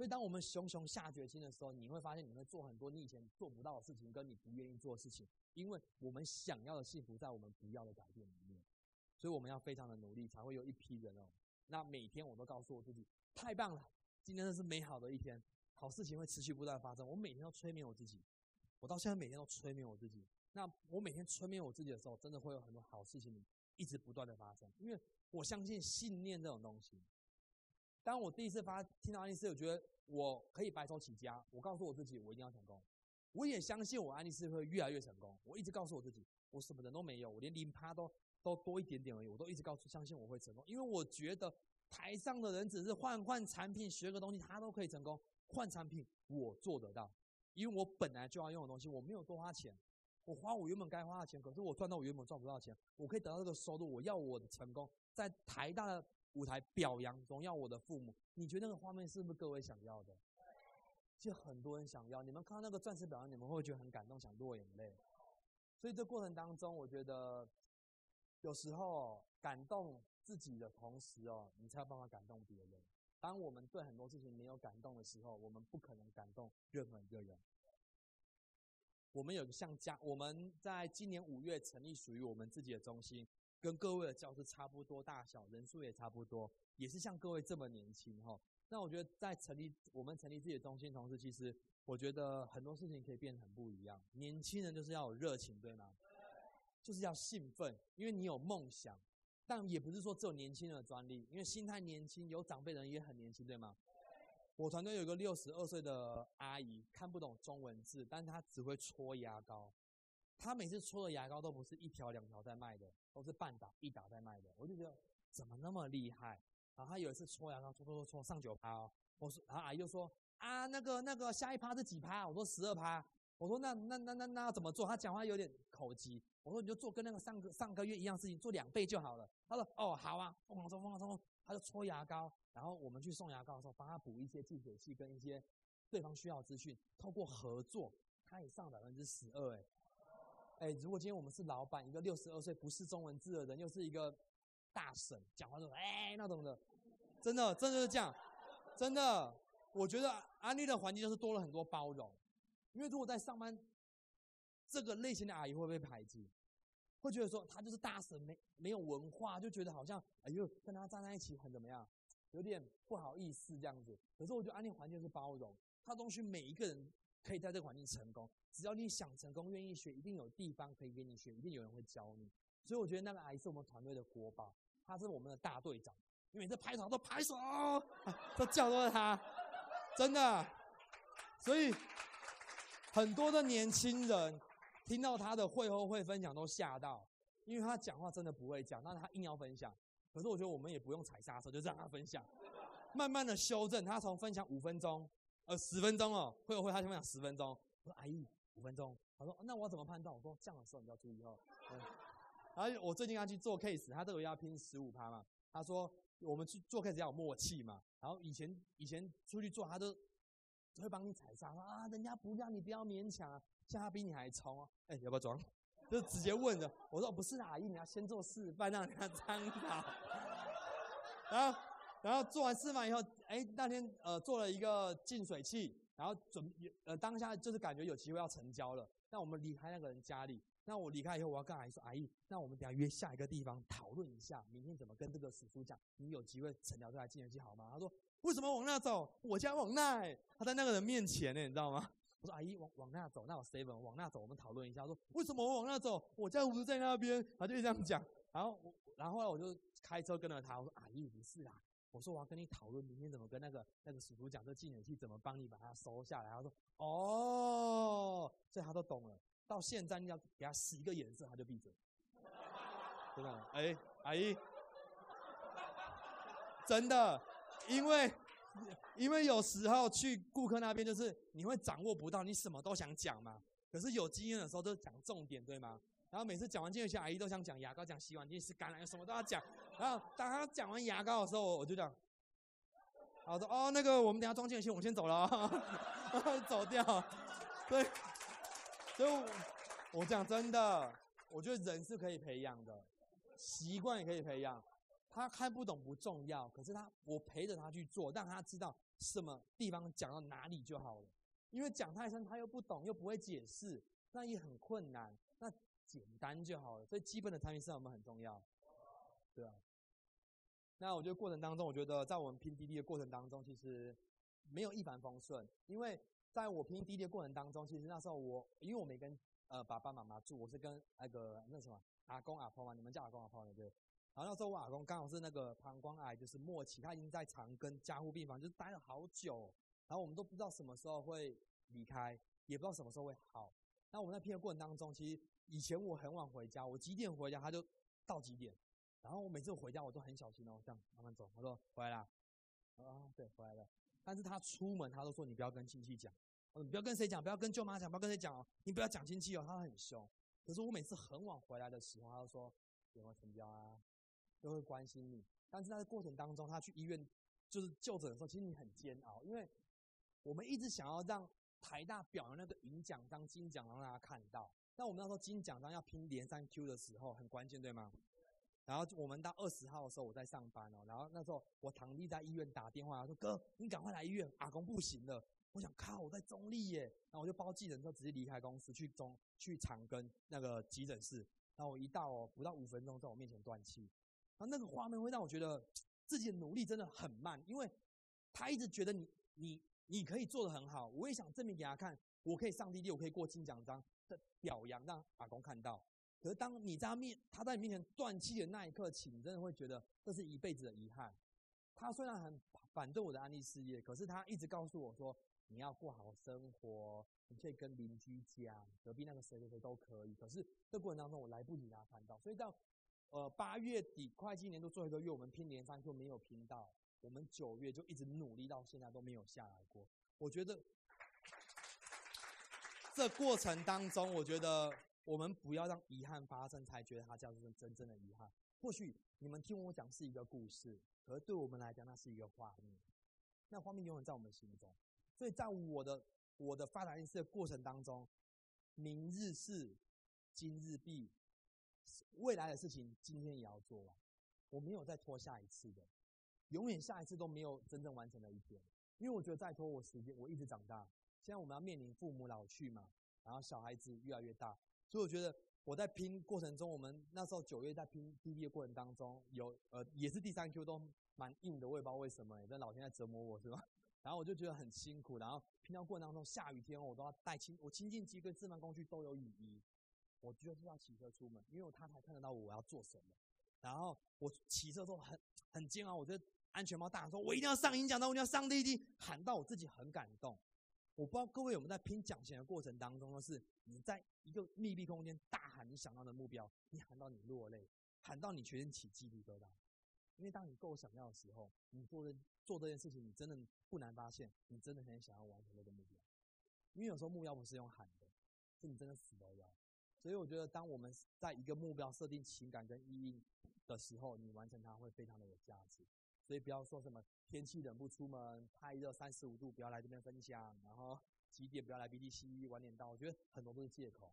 所以当我们熊熊下决心的时候，你会发现你会做很多你以前做不到的事情，跟你不愿意做的事情，因为我们想要的幸福在我们不要的改变里面。所以我们要非常的努力，才会有一批人哦。那每天我都告诉我自己，太棒了，今天真是美好的一天，好事情会持续不断发生。我每天都催眠我自己，我到现在每天都催眠我自己。那我每天催眠我自己的时候，真的会有很多好事情一直不断的发生，因为我相信信念这种东西。当我第一次发听到安利斯，我觉得我可以白手起家。我告诉我自己，我一定要成功。我也相信我安利斯会越来越成功。我一直告诉我自己，我什么人都没有，我连零趴都。都多一点点而已，我都一直告诉相信我会成功，因为我觉得台上的人只是换换产品学个东西，他都可以成功。换产品我做得到，因为我本来就要用的东西，我没有多花钱，我花我原本该花的钱，可是我赚到我原本赚不到钱，我可以得到这个收入。我要我的成功在台大的舞台表扬荣耀我的父母，你觉得那个画面是不是各位想要的？就很多人想要，你们看到那个钻石表扬，你们会觉得很感动，想落眼泪。所以这过程当中，我觉得。有时候感动自己的同时哦，你才有办法感动别人。当我们对很多事情没有感动的时候，我们不可能感动任何一个人。我们有个像家，我们在今年五月成立属于我们自己的中心，跟各位的教室差不多大小，人数也差不多，也是像各位这么年轻哈。那我觉得在成立我们成立自己的中心同时，其实我觉得很多事情可以变得很不一样。年轻人就是要有热情，对吗？就是要兴奋，因为你有梦想，但也不是说只有年轻人的专利，因为心态年轻，有长辈人也很年轻，对吗？我团队有个六十二岁的阿姨，看不懂中文字，但是她只会搓牙膏，他每次搓的牙膏都不是一条两条在卖的，都是半打一打在卖的，我就觉得怎么那么厉害？然后他有一次搓牙膏，搓搓搓上九趴哦，我说，然后阿姨就说啊，那个那个下一趴是几趴？我说十二趴。我说那那那那那要怎么做？他讲话有点口急。我说你就做跟那个上个上个月一样事情，做两倍就好了。他说哦好啊，疯狂冲疯狂冲，他就搓牙膏。然后我们去送牙膏的时候，帮他补一些净水器跟一些对方需要资讯。透过合作，他也上百分之十二。哎哎，如果今天我们是老板，一个六十二岁不是中文字的人，又是一个大婶，讲话就哎那种的，真的真的是这样，真的。我觉得安利的环境就是多了很多包容。因为如果在上班，这个类型的阿姨会被排挤，会觉得说她就是大神，没没有文化，就觉得好像哎呦跟她站在一起很怎么样，有点不好意思这样子。可是我觉得安利环境是包容，它容许每一个人可以在这个环境成功。只要你想成功，愿意学，一定有地方可以给你学，一定有人会教你。所以我觉得那个阿姨是我们团队的国宝，她是我们的大队长，因为这拍手都拍手，都叫到他，真的，所以。很多的年轻人听到他的会后会分享都吓到，因为他讲话真的不会讲，但是他硬要分享。可是我觉得我们也不用踩刹车，就让他分享，慢慢的修正。他从分享五分钟，呃，十分钟哦，会后会他先分享十分钟。我说阿姨，五分钟。他说那我怎么判断？我说这样的时候你要注意哦。然后我最近要去做 case，他这个要拼十五趴嘛，他说我们去做 case 要有默契嘛，然后以前以前出去做他都会帮你踩刹，说啊人家不要你不要勉强啊，现在他比你还冲啊，哎要不要装？就直接问的，我说不是阿姨，你要先做示范让人家参考，[laughs] 然后然后做完示范以后，哎那天呃做了一个净水器，然后准呃当下就是感觉有机会要成交了，那我们离开那个人家里。那我离开以后，我要跟阿姨说：“阿姨，那我们等下约下一个地方讨论一下，明天怎么跟这个叔叔讲？你有机会成交这台净水器好吗？”他说：“为什么往那走？我家往那。”他在那个人面前呢，你知道吗？我说：“阿姨，往往那走，那我 seven，往那走，我们讨论一下。”说：“为什么我往那走？我家不是在那边。”他就这样讲。然后，然后后来我就开车跟着他。我说：“阿姨，不是啊，我说我要跟你讨论明天怎么跟那个那个叔叔讲，这净水器怎么帮你把它收下来。”他说：“哦，所以他都懂了。”到现在你要给他使一个眼色，他就闭嘴。真的，哎，阿姨，真的，因为因为有时候去顾客那边，就是你会掌握不到，你什么都想讲嘛。可是有经验的时候，都讲重点，对吗？然后每次讲完这些，阿姨都想讲牙膏，讲洗碗巾，是橄榄，什么都要讲。然后当他讲完牙膏的时候，我就讲，我说哦，那个我们等下装进去，我先走了，[laughs] 走掉，对。所以，我讲真的，我觉得人是可以培养的，习惯也可以培养。他看不懂不重要，可是他我陪着他去做，让他知道什么地方讲到哪里就好了。因为讲太深，他又不懂，又不会解释，那也很困难。那简单就好了。所以基本的产品是我们很重要，对啊。那我觉得过程当中，我觉得在我们拼滴滴的过程当中，其实没有一帆风顺，因为。在我拼滴滴的过程当中，其实那时候我因为我没跟呃爸爸妈妈住，我是跟那个那什么阿公阿婆嘛，你们叫阿公阿婆对不对？然后那时候我阿公刚好是那个膀胱癌就是末期，他已经在长庚加护病房就是待了好久，然后我们都不知道什么时候会离开，也不知道什么时候会好。那我们在拼的过程当中，其实以前我很晚回家，我几点回家他就到几点，然后我每次回家我都很小心哦，这样慢慢走，我说回来啦，啊对回来了。但是他出门，他都说你不要跟亲戚讲，你不要跟谁讲，不要跟舅妈讲，不要跟谁讲哦，你不要讲亲戚哦，他很凶。可是我每次很晚回来的时候，他就说有没有成交啊，都会关心你。但是在过程当中，他去医院就是就诊的时候，其实你很煎熬，因为我们一直想要让台大表扬那个银奖章、金奖章让大家看到。那我们那时候金奖章要拼连三 Q 的时候，很关键，对吗？然后我们到二十号的时候，我在上班哦。然后那时候我堂弟在医院打电话说：“哥，你赶快来医院，阿公不行了。”我想靠，我在中立耶。然后我就包计程车直接离开公司去中去长庚那个急诊室。然后我一到哦，不到五分钟，在我面前断气。然后那个画面会让我觉得 [tsk] 自己的努力真的很慢，因为他一直觉得你你你可以做的很好。我也想证明给他看，我可以上滴滴，我可以过金奖章的表扬，让阿公看到。可是当你在他面，他在你面前断气的那一刻起，你真的会觉得这是一辈子的遗憾。他虽然很反对我的安利事业，可是他一直告诉我说：“你要过好生活，你可以跟邻居讲，隔壁那个谁谁谁都可以。”可是这过程当中，我来不及跟他看到，所以到呃八月底，会计年度最后一个月，我们拼连三 Q 没有拼到，我们九月就一直努力到现在都没有下来过。我觉得这过程当中，我觉得。我们不要让遗憾发生，才觉得它叫做真正的遗憾。或许你们听我讲是一个故事，可是对我们来讲，那是一个画面。那画面永远在我们心中。所以在我的我的发展意识的过程当中，明日事今日毕，未来的事情今天也要做完。我没有再拖下一次的，永远下一次都没有真正完成的一天。因为我觉得再拖我时间，我一直长大。现在我们要面临父母老去嘛，然后小孩子越来越大。所以我觉得我在拼过程中，我们那时候九月在拼滴滴的过程当中，有呃也是第三 Q 都蛮硬的，我也不知道为什么，这老天在折磨我是吧？[laughs] 然后我就觉得很辛苦，然后拼到过程当中下雨天我都要带清我清净机跟自慢工具都有雨衣，我就是要骑车出门，因为他才看得到我要做什么。然后我骑车的时候很很煎熬，我就安全帽大喊说：“我一定要上音响的，我一定要上滴滴，喊到我自己很感动。我不知道各位有没有在拼奖钱的过程当中，是你在一个密闭空间大喊你想要的目标，你喊到你落泪，喊到你全身起鸡皮疙瘩。因为当你够想要的时候，你做的做这件事情，你真的不难发现，你真的很想要完成这个目标。因为有时候目标不是用喊的，是你真的死都要。所以我觉得，当我们在一个目标设定情感跟意义的时候，你完成它会非常的有价值。所以不要说什么天气冷不出门，太热三十五度不要来这边分享，然后几点不要来 BDC，晚点到，我觉得很多都是借口。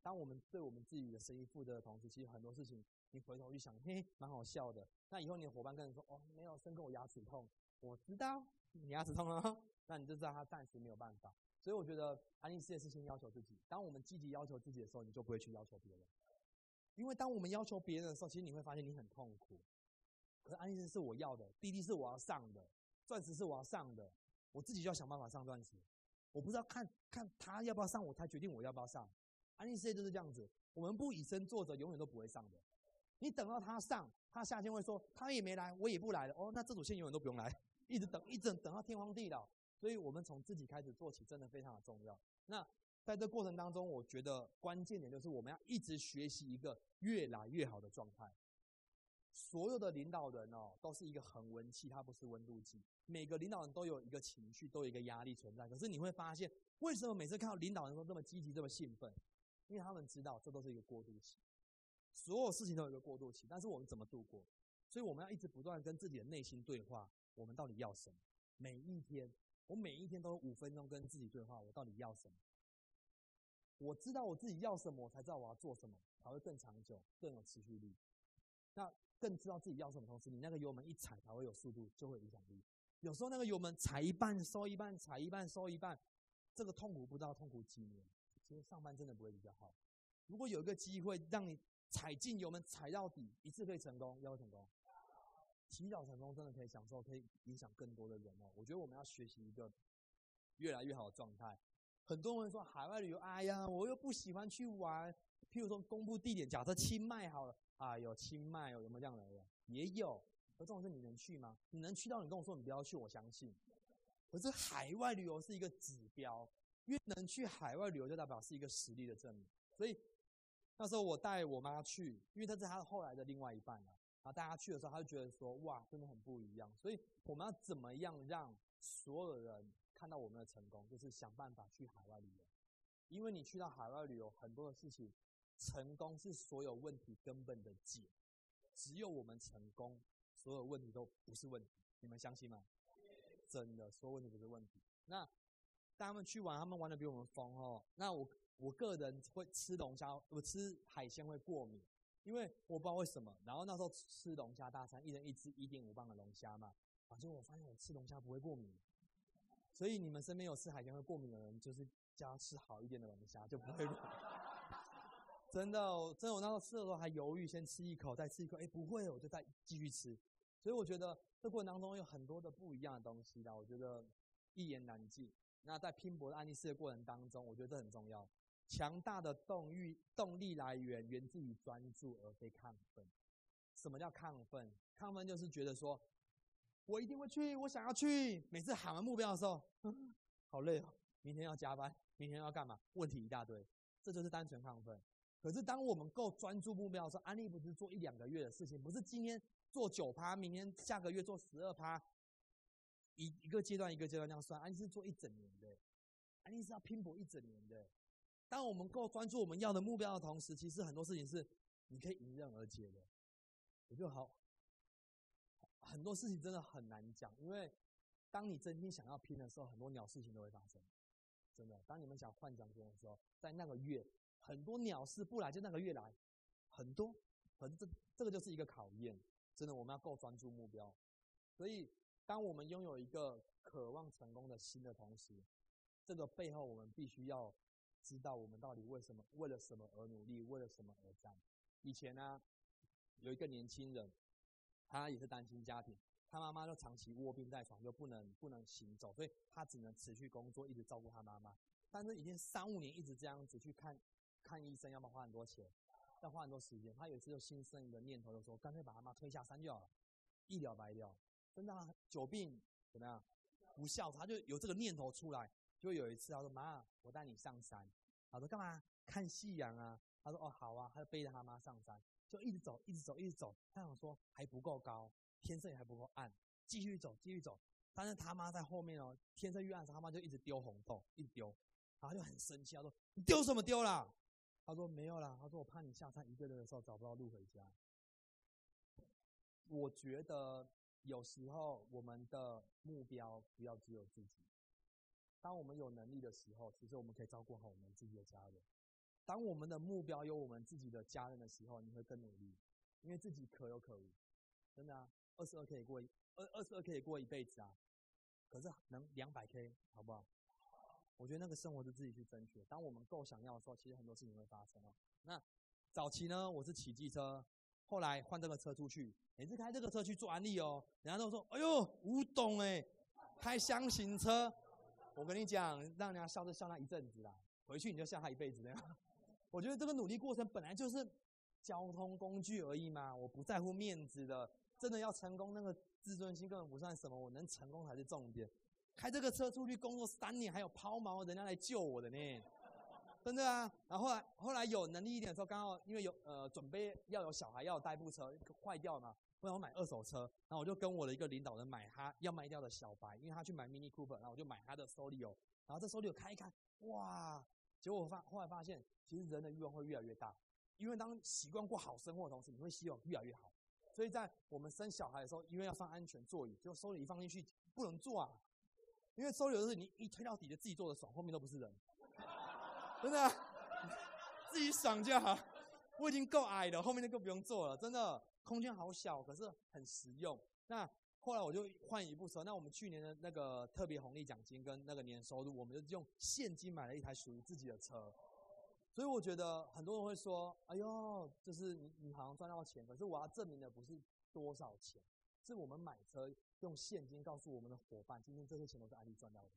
当我们对我们自己的生意负责的同时，其实很多事情你回头去想，嘿，蛮好笑的。那以后你的伙伴跟你说，哦，没有，生跟我牙齿痛，我知道你牙齿痛了，那你就知道他暂时没有办法。所以我觉得安利事业是先要求自己。当我们积极要求自己的时候，你就不会去要求别人。因为当我们要求别人的时候，其实你会发现你很痛苦。可是安利事是我要的，滴滴是我要上的，钻石是我要上的，我自己就要想办法上钻石。我不知道看看他要不要上，我才决定我要不要上。安利事业就是这样子，我们不以身作则，永远都不会上的。你等到他上，他下线会说他也没来，我也不来了。哦，那这组线永远都不用来，一直等，一直等到天荒地老。所以我们从自己开始做起，真的非常的重要。那在这过程当中，我觉得关键点就是我们要一直学习一个越来越好的状态。所有的领导人哦，都是一个恒温器，它不是温度计。每个领导人都有一个情绪，都有一个压力存在。可是你会发现，为什么每次看到领导人都这么积极、这么兴奋？因为他们知道这都是一个过渡期，所有事情都有一个过渡期。但是我们怎么度过？所以我们要一直不断跟自己的内心对话：我们到底要什么？每一天。我每一天都有五分钟跟自己对话，我到底要什么？我知道我自己要什么，我才知道我要做什么，才会更长久、更有持续力。那更知道自己要什么同时，你那个油门一踩才会有速度，就会有影响力。有时候那个油门踩一半收一半，踩一半收一半，这个痛苦不知道痛苦几年。其实上班真的不会比较好。如果有一个机会让你踩进油门踩到底，一次可以成功，要成功。提早成功真的可以享受，可以影响更多的人哦。我觉得我们要学习一个越来越好的状态。很多人说海外旅游，哎呀，我又不喜欢去玩。譬如说公布地点，假设清迈好了，啊，有清迈哦，有没有这样的人？也有。可重点是你能去吗？你能去到，你跟我说你不要去，我相信。可是海外旅游是一个指标，因为能去海外旅游就代表是一个实力的证明。所以那时候我带我妈去，因为她是她后来的另外一半啊。然后大家去的时候，他就觉得说：“哇，真的很不一样。”所以我们要怎么样让所有人看到我们的成功？就是想办法去海外旅游，因为你去到海外旅游，很多的事情，成功是所有问题根本的解。只有我们成功，所有问题都不是问题。你们相信吗？真的，所有问题不是问题。那带他们去玩，他们玩的比我们疯哦。那我我个人会吃龙虾，我吃海鲜会过敏。因为我不知道为什么，然后那时候吃龙虾大餐，一人一只一点五磅的龙虾嘛，反正我发现我吃龙虾不会过敏，所以你们身边有吃海鲜会过敏的人，就是加吃好一点的龙虾，就不会过敏。真的，真的，我那时候吃的时候还犹豫，先吃一口，再吃一口，哎，不会，我就再继续吃。所以我觉得这过程当中有很多的不一样的东西啦，我觉得一言难尽。那在拼搏的安利事的过程当中，我觉得这很重要。强大的动欲动力来源源自于专注，而非亢奋。什么叫亢奋？亢奋就是觉得说，我一定会去，我想要去。每次喊完目标的时候，好累哦，明天要加班，明天要干嘛？问题一大堆，这就是单纯亢奋。可是当我们够专注目标的时候，安利不是做一两个月的事情，不是今天做九趴，明天下个月做十二趴，一一个阶段一个阶段这样算，安利是做一整年的，安利是要拼搏一整年的。当我们够专注我们要的目标的同时，其实很多事情是你可以迎刃而解的。我觉得好，很多事情真的很难讲，因为当你真心想要拼的时候，很多鸟事情都会发生。真的，当你们想换奖金的时候，在那个月，很多鸟事不来就那个月来，很多，可是这这个就是一个考验。真的，我们要够专注目标。所以，当我们拥有一个渴望成功的心的同时，这个背后我们必须要。知道我们到底为什么为了什么而努力，为了什么而战。以前呢，有一个年轻人，他也是单亲家庭，他妈妈就长期卧病在床，又不能不能行走，所以他只能持续工作，一直照顾他妈妈。但是已经三五年一直这样子去看看医生，要不要花很多钱，要花很多时间。他有一次就心生一个念头，就说干脆把他妈推下山就好了，一了百了。真的久病怎么样？不孝，他就有这个念头出来。就有一次，他说：“妈，我带你上山。”他说：“干嘛？看夕阳啊？”他说：“哦，好啊。”他就背着他妈上山，就一直走，一直走，一直走。他想说还不够高，天色也还不够暗，继续走，继续走。但是他妈在后面哦，天色越暗，他妈就一直丢红豆，一直丢。然后就很生气，他说：“你丢什么丢啦？他说没有啦，他说我怕你下山一个人的时候找不到路回家。我觉得有时候我们的目标不要只有自己。当我们有能力的时候，其实我们可以照顾好我们自己的家人。当我们的目标有我们自己的家人的时候，你会更努力，因为自己可有可无。真的啊，二十二可以过一二二十二可以过一辈子啊，可是能两百 K 好不好？我觉得那个生活是自己去争取。当我们够想要的时候，其实很多事情会发生哦。那早期呢，我是骑机车，后来换这个车出去，每次开这个车去做安利哦，人家都说：“哎呦，吴董哎，开箱型车。”我跟你讲，让人家笑就笑那一阵子啦，回去你就笑他一辈子那样。我觉得这个努力过程本来就是交通工具而已嘛，我不在乎面子的。真的要成功，那个自尊心根本不算什么，我能成功才是重点。开这个车出去工作三年，还有抛锚，人家来救我的呢，真的啊。然后后来后来有能力一点的时候，刚好因为有呃准备要有小孩，要有代步车坏掉嘛，我想买二手车，然后我就跟我的一个领导人买他要卖掉的小白，因为他去买 Mini Cooper，然后我就买他的 SOLO 然后这 SOLO 开一开，哇！结果我发后来发现，其实人的欲望会越来越大，因为当习惯过好生活的同时，你会希望越来越好。所以在我们生小孩的时候，因为要放安全座椅，就 Solio 一放进去不能坐啊。因为收留的是你一推到底的自己坐的爽，后面都不是人，真的，[laughs] 自己爽就好。我已经够矮了，后面那个不用坐了，真的，空间好小，可是很实用。那后来我就换一部车，那我们去年的那个特别红利奖金跟那个年收入，我们就用现金买了一台属于自己的车。所以我觉得很多人会说：“哎呦，就是你你好像赚到钱，可是我要证明的不是多少钱。”是我们买车用现金告诉我们的伙伴，今天这些钱都是安利赚到的。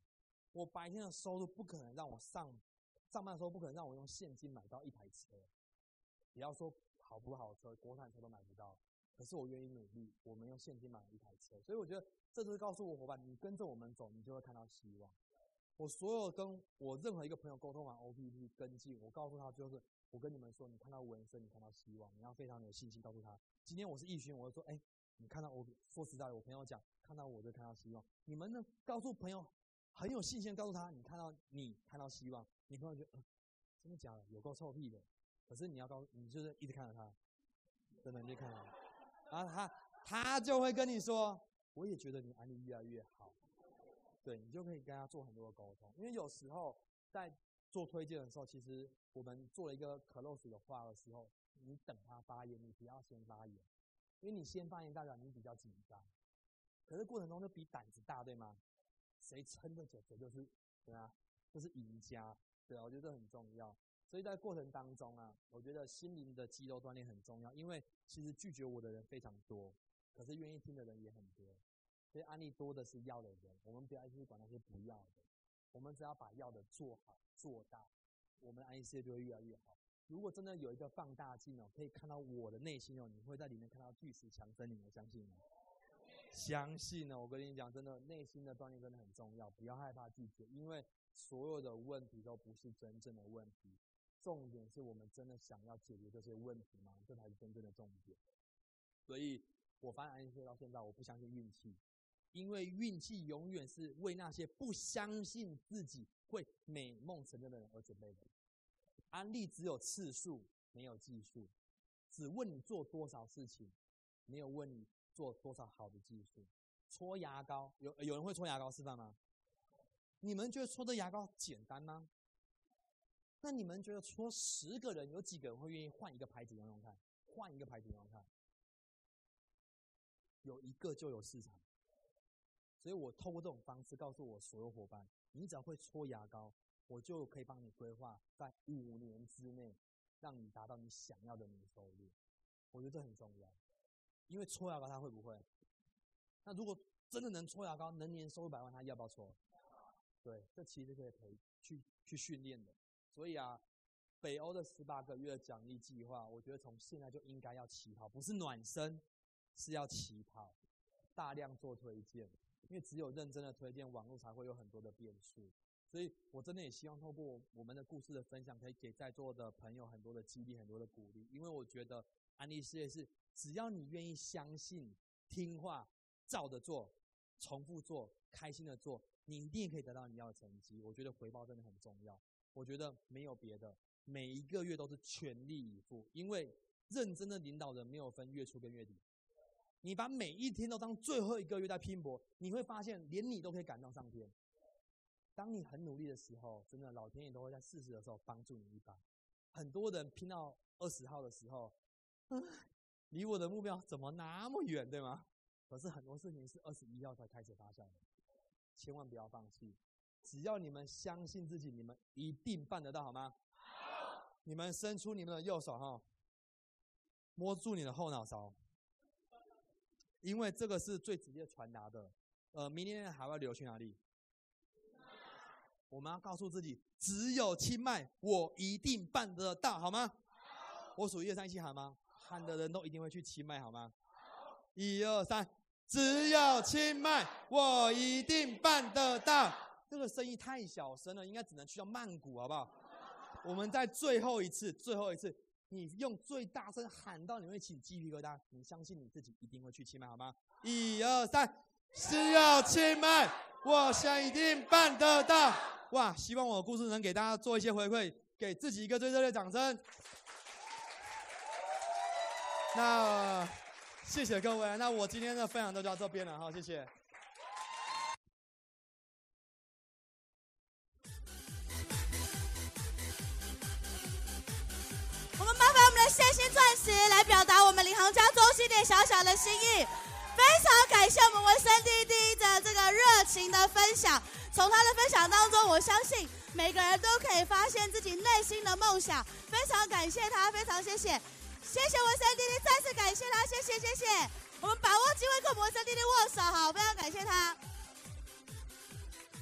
我白天的收入不可能让我上上班的时候不可能让我用现金买到一台车，不要说好不好车，国产车都买不到。可是我愿意努力，我们用现金买了一台车。所以我觉得这就是告诉我伙伴，你跟着我们走，你就会看到希望。我所有跟我任何一个朋友沟通完 OPP 跟进，我告诉他就是我跟你们说，你看到纹身，你看到希望，你要非常有信心告诉他。今天我是易勋，我就说，哎。你看到我说实在的，我朋友讲看到我就看到希望。你们呢？告诉朋友很有信心，告诉他你看到你看到希望。你朋友就真的假的？有够臭屁的。可是你要告你就是一直看着他，真的你就看他，然后他他就会跟你说，我也觉得你安利越来越好。对你就可以跟他做很多的沟通。因为有时候在做推荐的时候，其实我们做了一个 close 的话的时候，你等他发言，你不要先发言。因为你先发言，代表你比较紧张，可是过程中就比胆子大，对吗？谁撑得久，谁就是对啊，就是赢家，对啊，我觉得这很重要。所以在过程当中啊，我觉得心灵的肌肉锻炼很重要。因为其实拒绝我的人非常多，可是愿意听的人也很多。所以案例多的是要的人，我们不要去管那些不要的，我们只要把要的做好做大，我们安利事业就会越来越好。如果真的有一个放大镜哦，可以看到我的内心哦，你会在里面看到巨石强森，你们相信吗？相信呢，我跟你讲，真的内心的锻炼真的很重要，不要害怕拒绝，因为所有的问题都不是真正的问题，重点是我们真的想要解决这些问题吗？这才是真正的重点。所以我发现安息到现在，我不相信运气，因为运气永远是为那些不相信自己会美梦成真的人而准备的。安利只有次数，没有技术，只问你做多少事情，没有问你做多少好的技术。搓牙膏，有有人会搓牙膏示范吗？你们觉得搓的牙膏简单吗？那你们觉得搓十个人，有几个人会愿意换一个牌子用用看？换一个牌子用用看？有一个就有市场。所以我透过这种方式告诉我所有伙伴：，你只要会搓牙膏。我就可以帮你规划，在五年之内，让你达到你想要的年收入。我觉得这很重要，因为搓牙膏他会不会？那如果真的能搓牙膏，能年收入百万，他要不要搓？对，这其实可以培去去训练的。所以啊，北欧的十八个月奖励计划，我觉得从现在就应该要起跑，不是暖身，是要起跑，大量做推荐，因为只有认真的推荐，网络才会有很多的变数。所以我真的也希望透过我们的故事的分享，可以给在座的朋友很多的激励，很多的鼓励。因为我觉得安利事业是，只要你愿意相信、听话、照着做、重复做、开心的做，你一定可以得到你要的成绩。我觉得回报真的很重要。我觉得没有别的，每一个月都是全力以赴，因为认真的领导人没有分月初跟月底。你把每一天都当最后一个月在拼搏，你会发现连你都可以赶到上天。当你很努力的时候，真的老天爷都会在适时的时候帮助你一把。很多人拼到二十号的时候，[laughs] 离我的目标怎么那么远，对吗？可是很多事情是二十一号才开始发酵的，千万不要放弃。只要你们相信自己，你们一定办得到，好吗？你们伸出你们的右手，哈，摸住你的后脑勺。因为这个是最直接传达的，呃，明年海外旅游去哪里？我们要告诉自己，只有清迈，我一定办得到，好吗？我数一二三，一起喊吗？喊的人都一定会去清迈，好吗？一二三，只有清迈，我一定办得到。这个声音太小声了，应该只能去到曼谷，好不好？我们在最后一次，最后一次。你用最大声喊到，你会起鸡皮疙瘩。你相信你自己一定会去清迈，好吗？一二三，需要清迈，我想一定办得到。哇，希望我的故事能给大家做一些回馈，给自己一个最热烈的掌声。那谢谢各位，那我今天的分享就到这边了，好，谢谢。我们麻烦我们的谢星钻石来表达我们领航家中心点小小的心意，非常感谢我们文森弟弟的这个热情的分享。从他的分享当中，我相信每个人都可以发现自己内心的梦想。非常感谢他，非常谢谢，谢谢文森弟弟，再次感谢他，谢谢谢谢。我们把握机会跟文森弟弟握手，好，非常感谢他。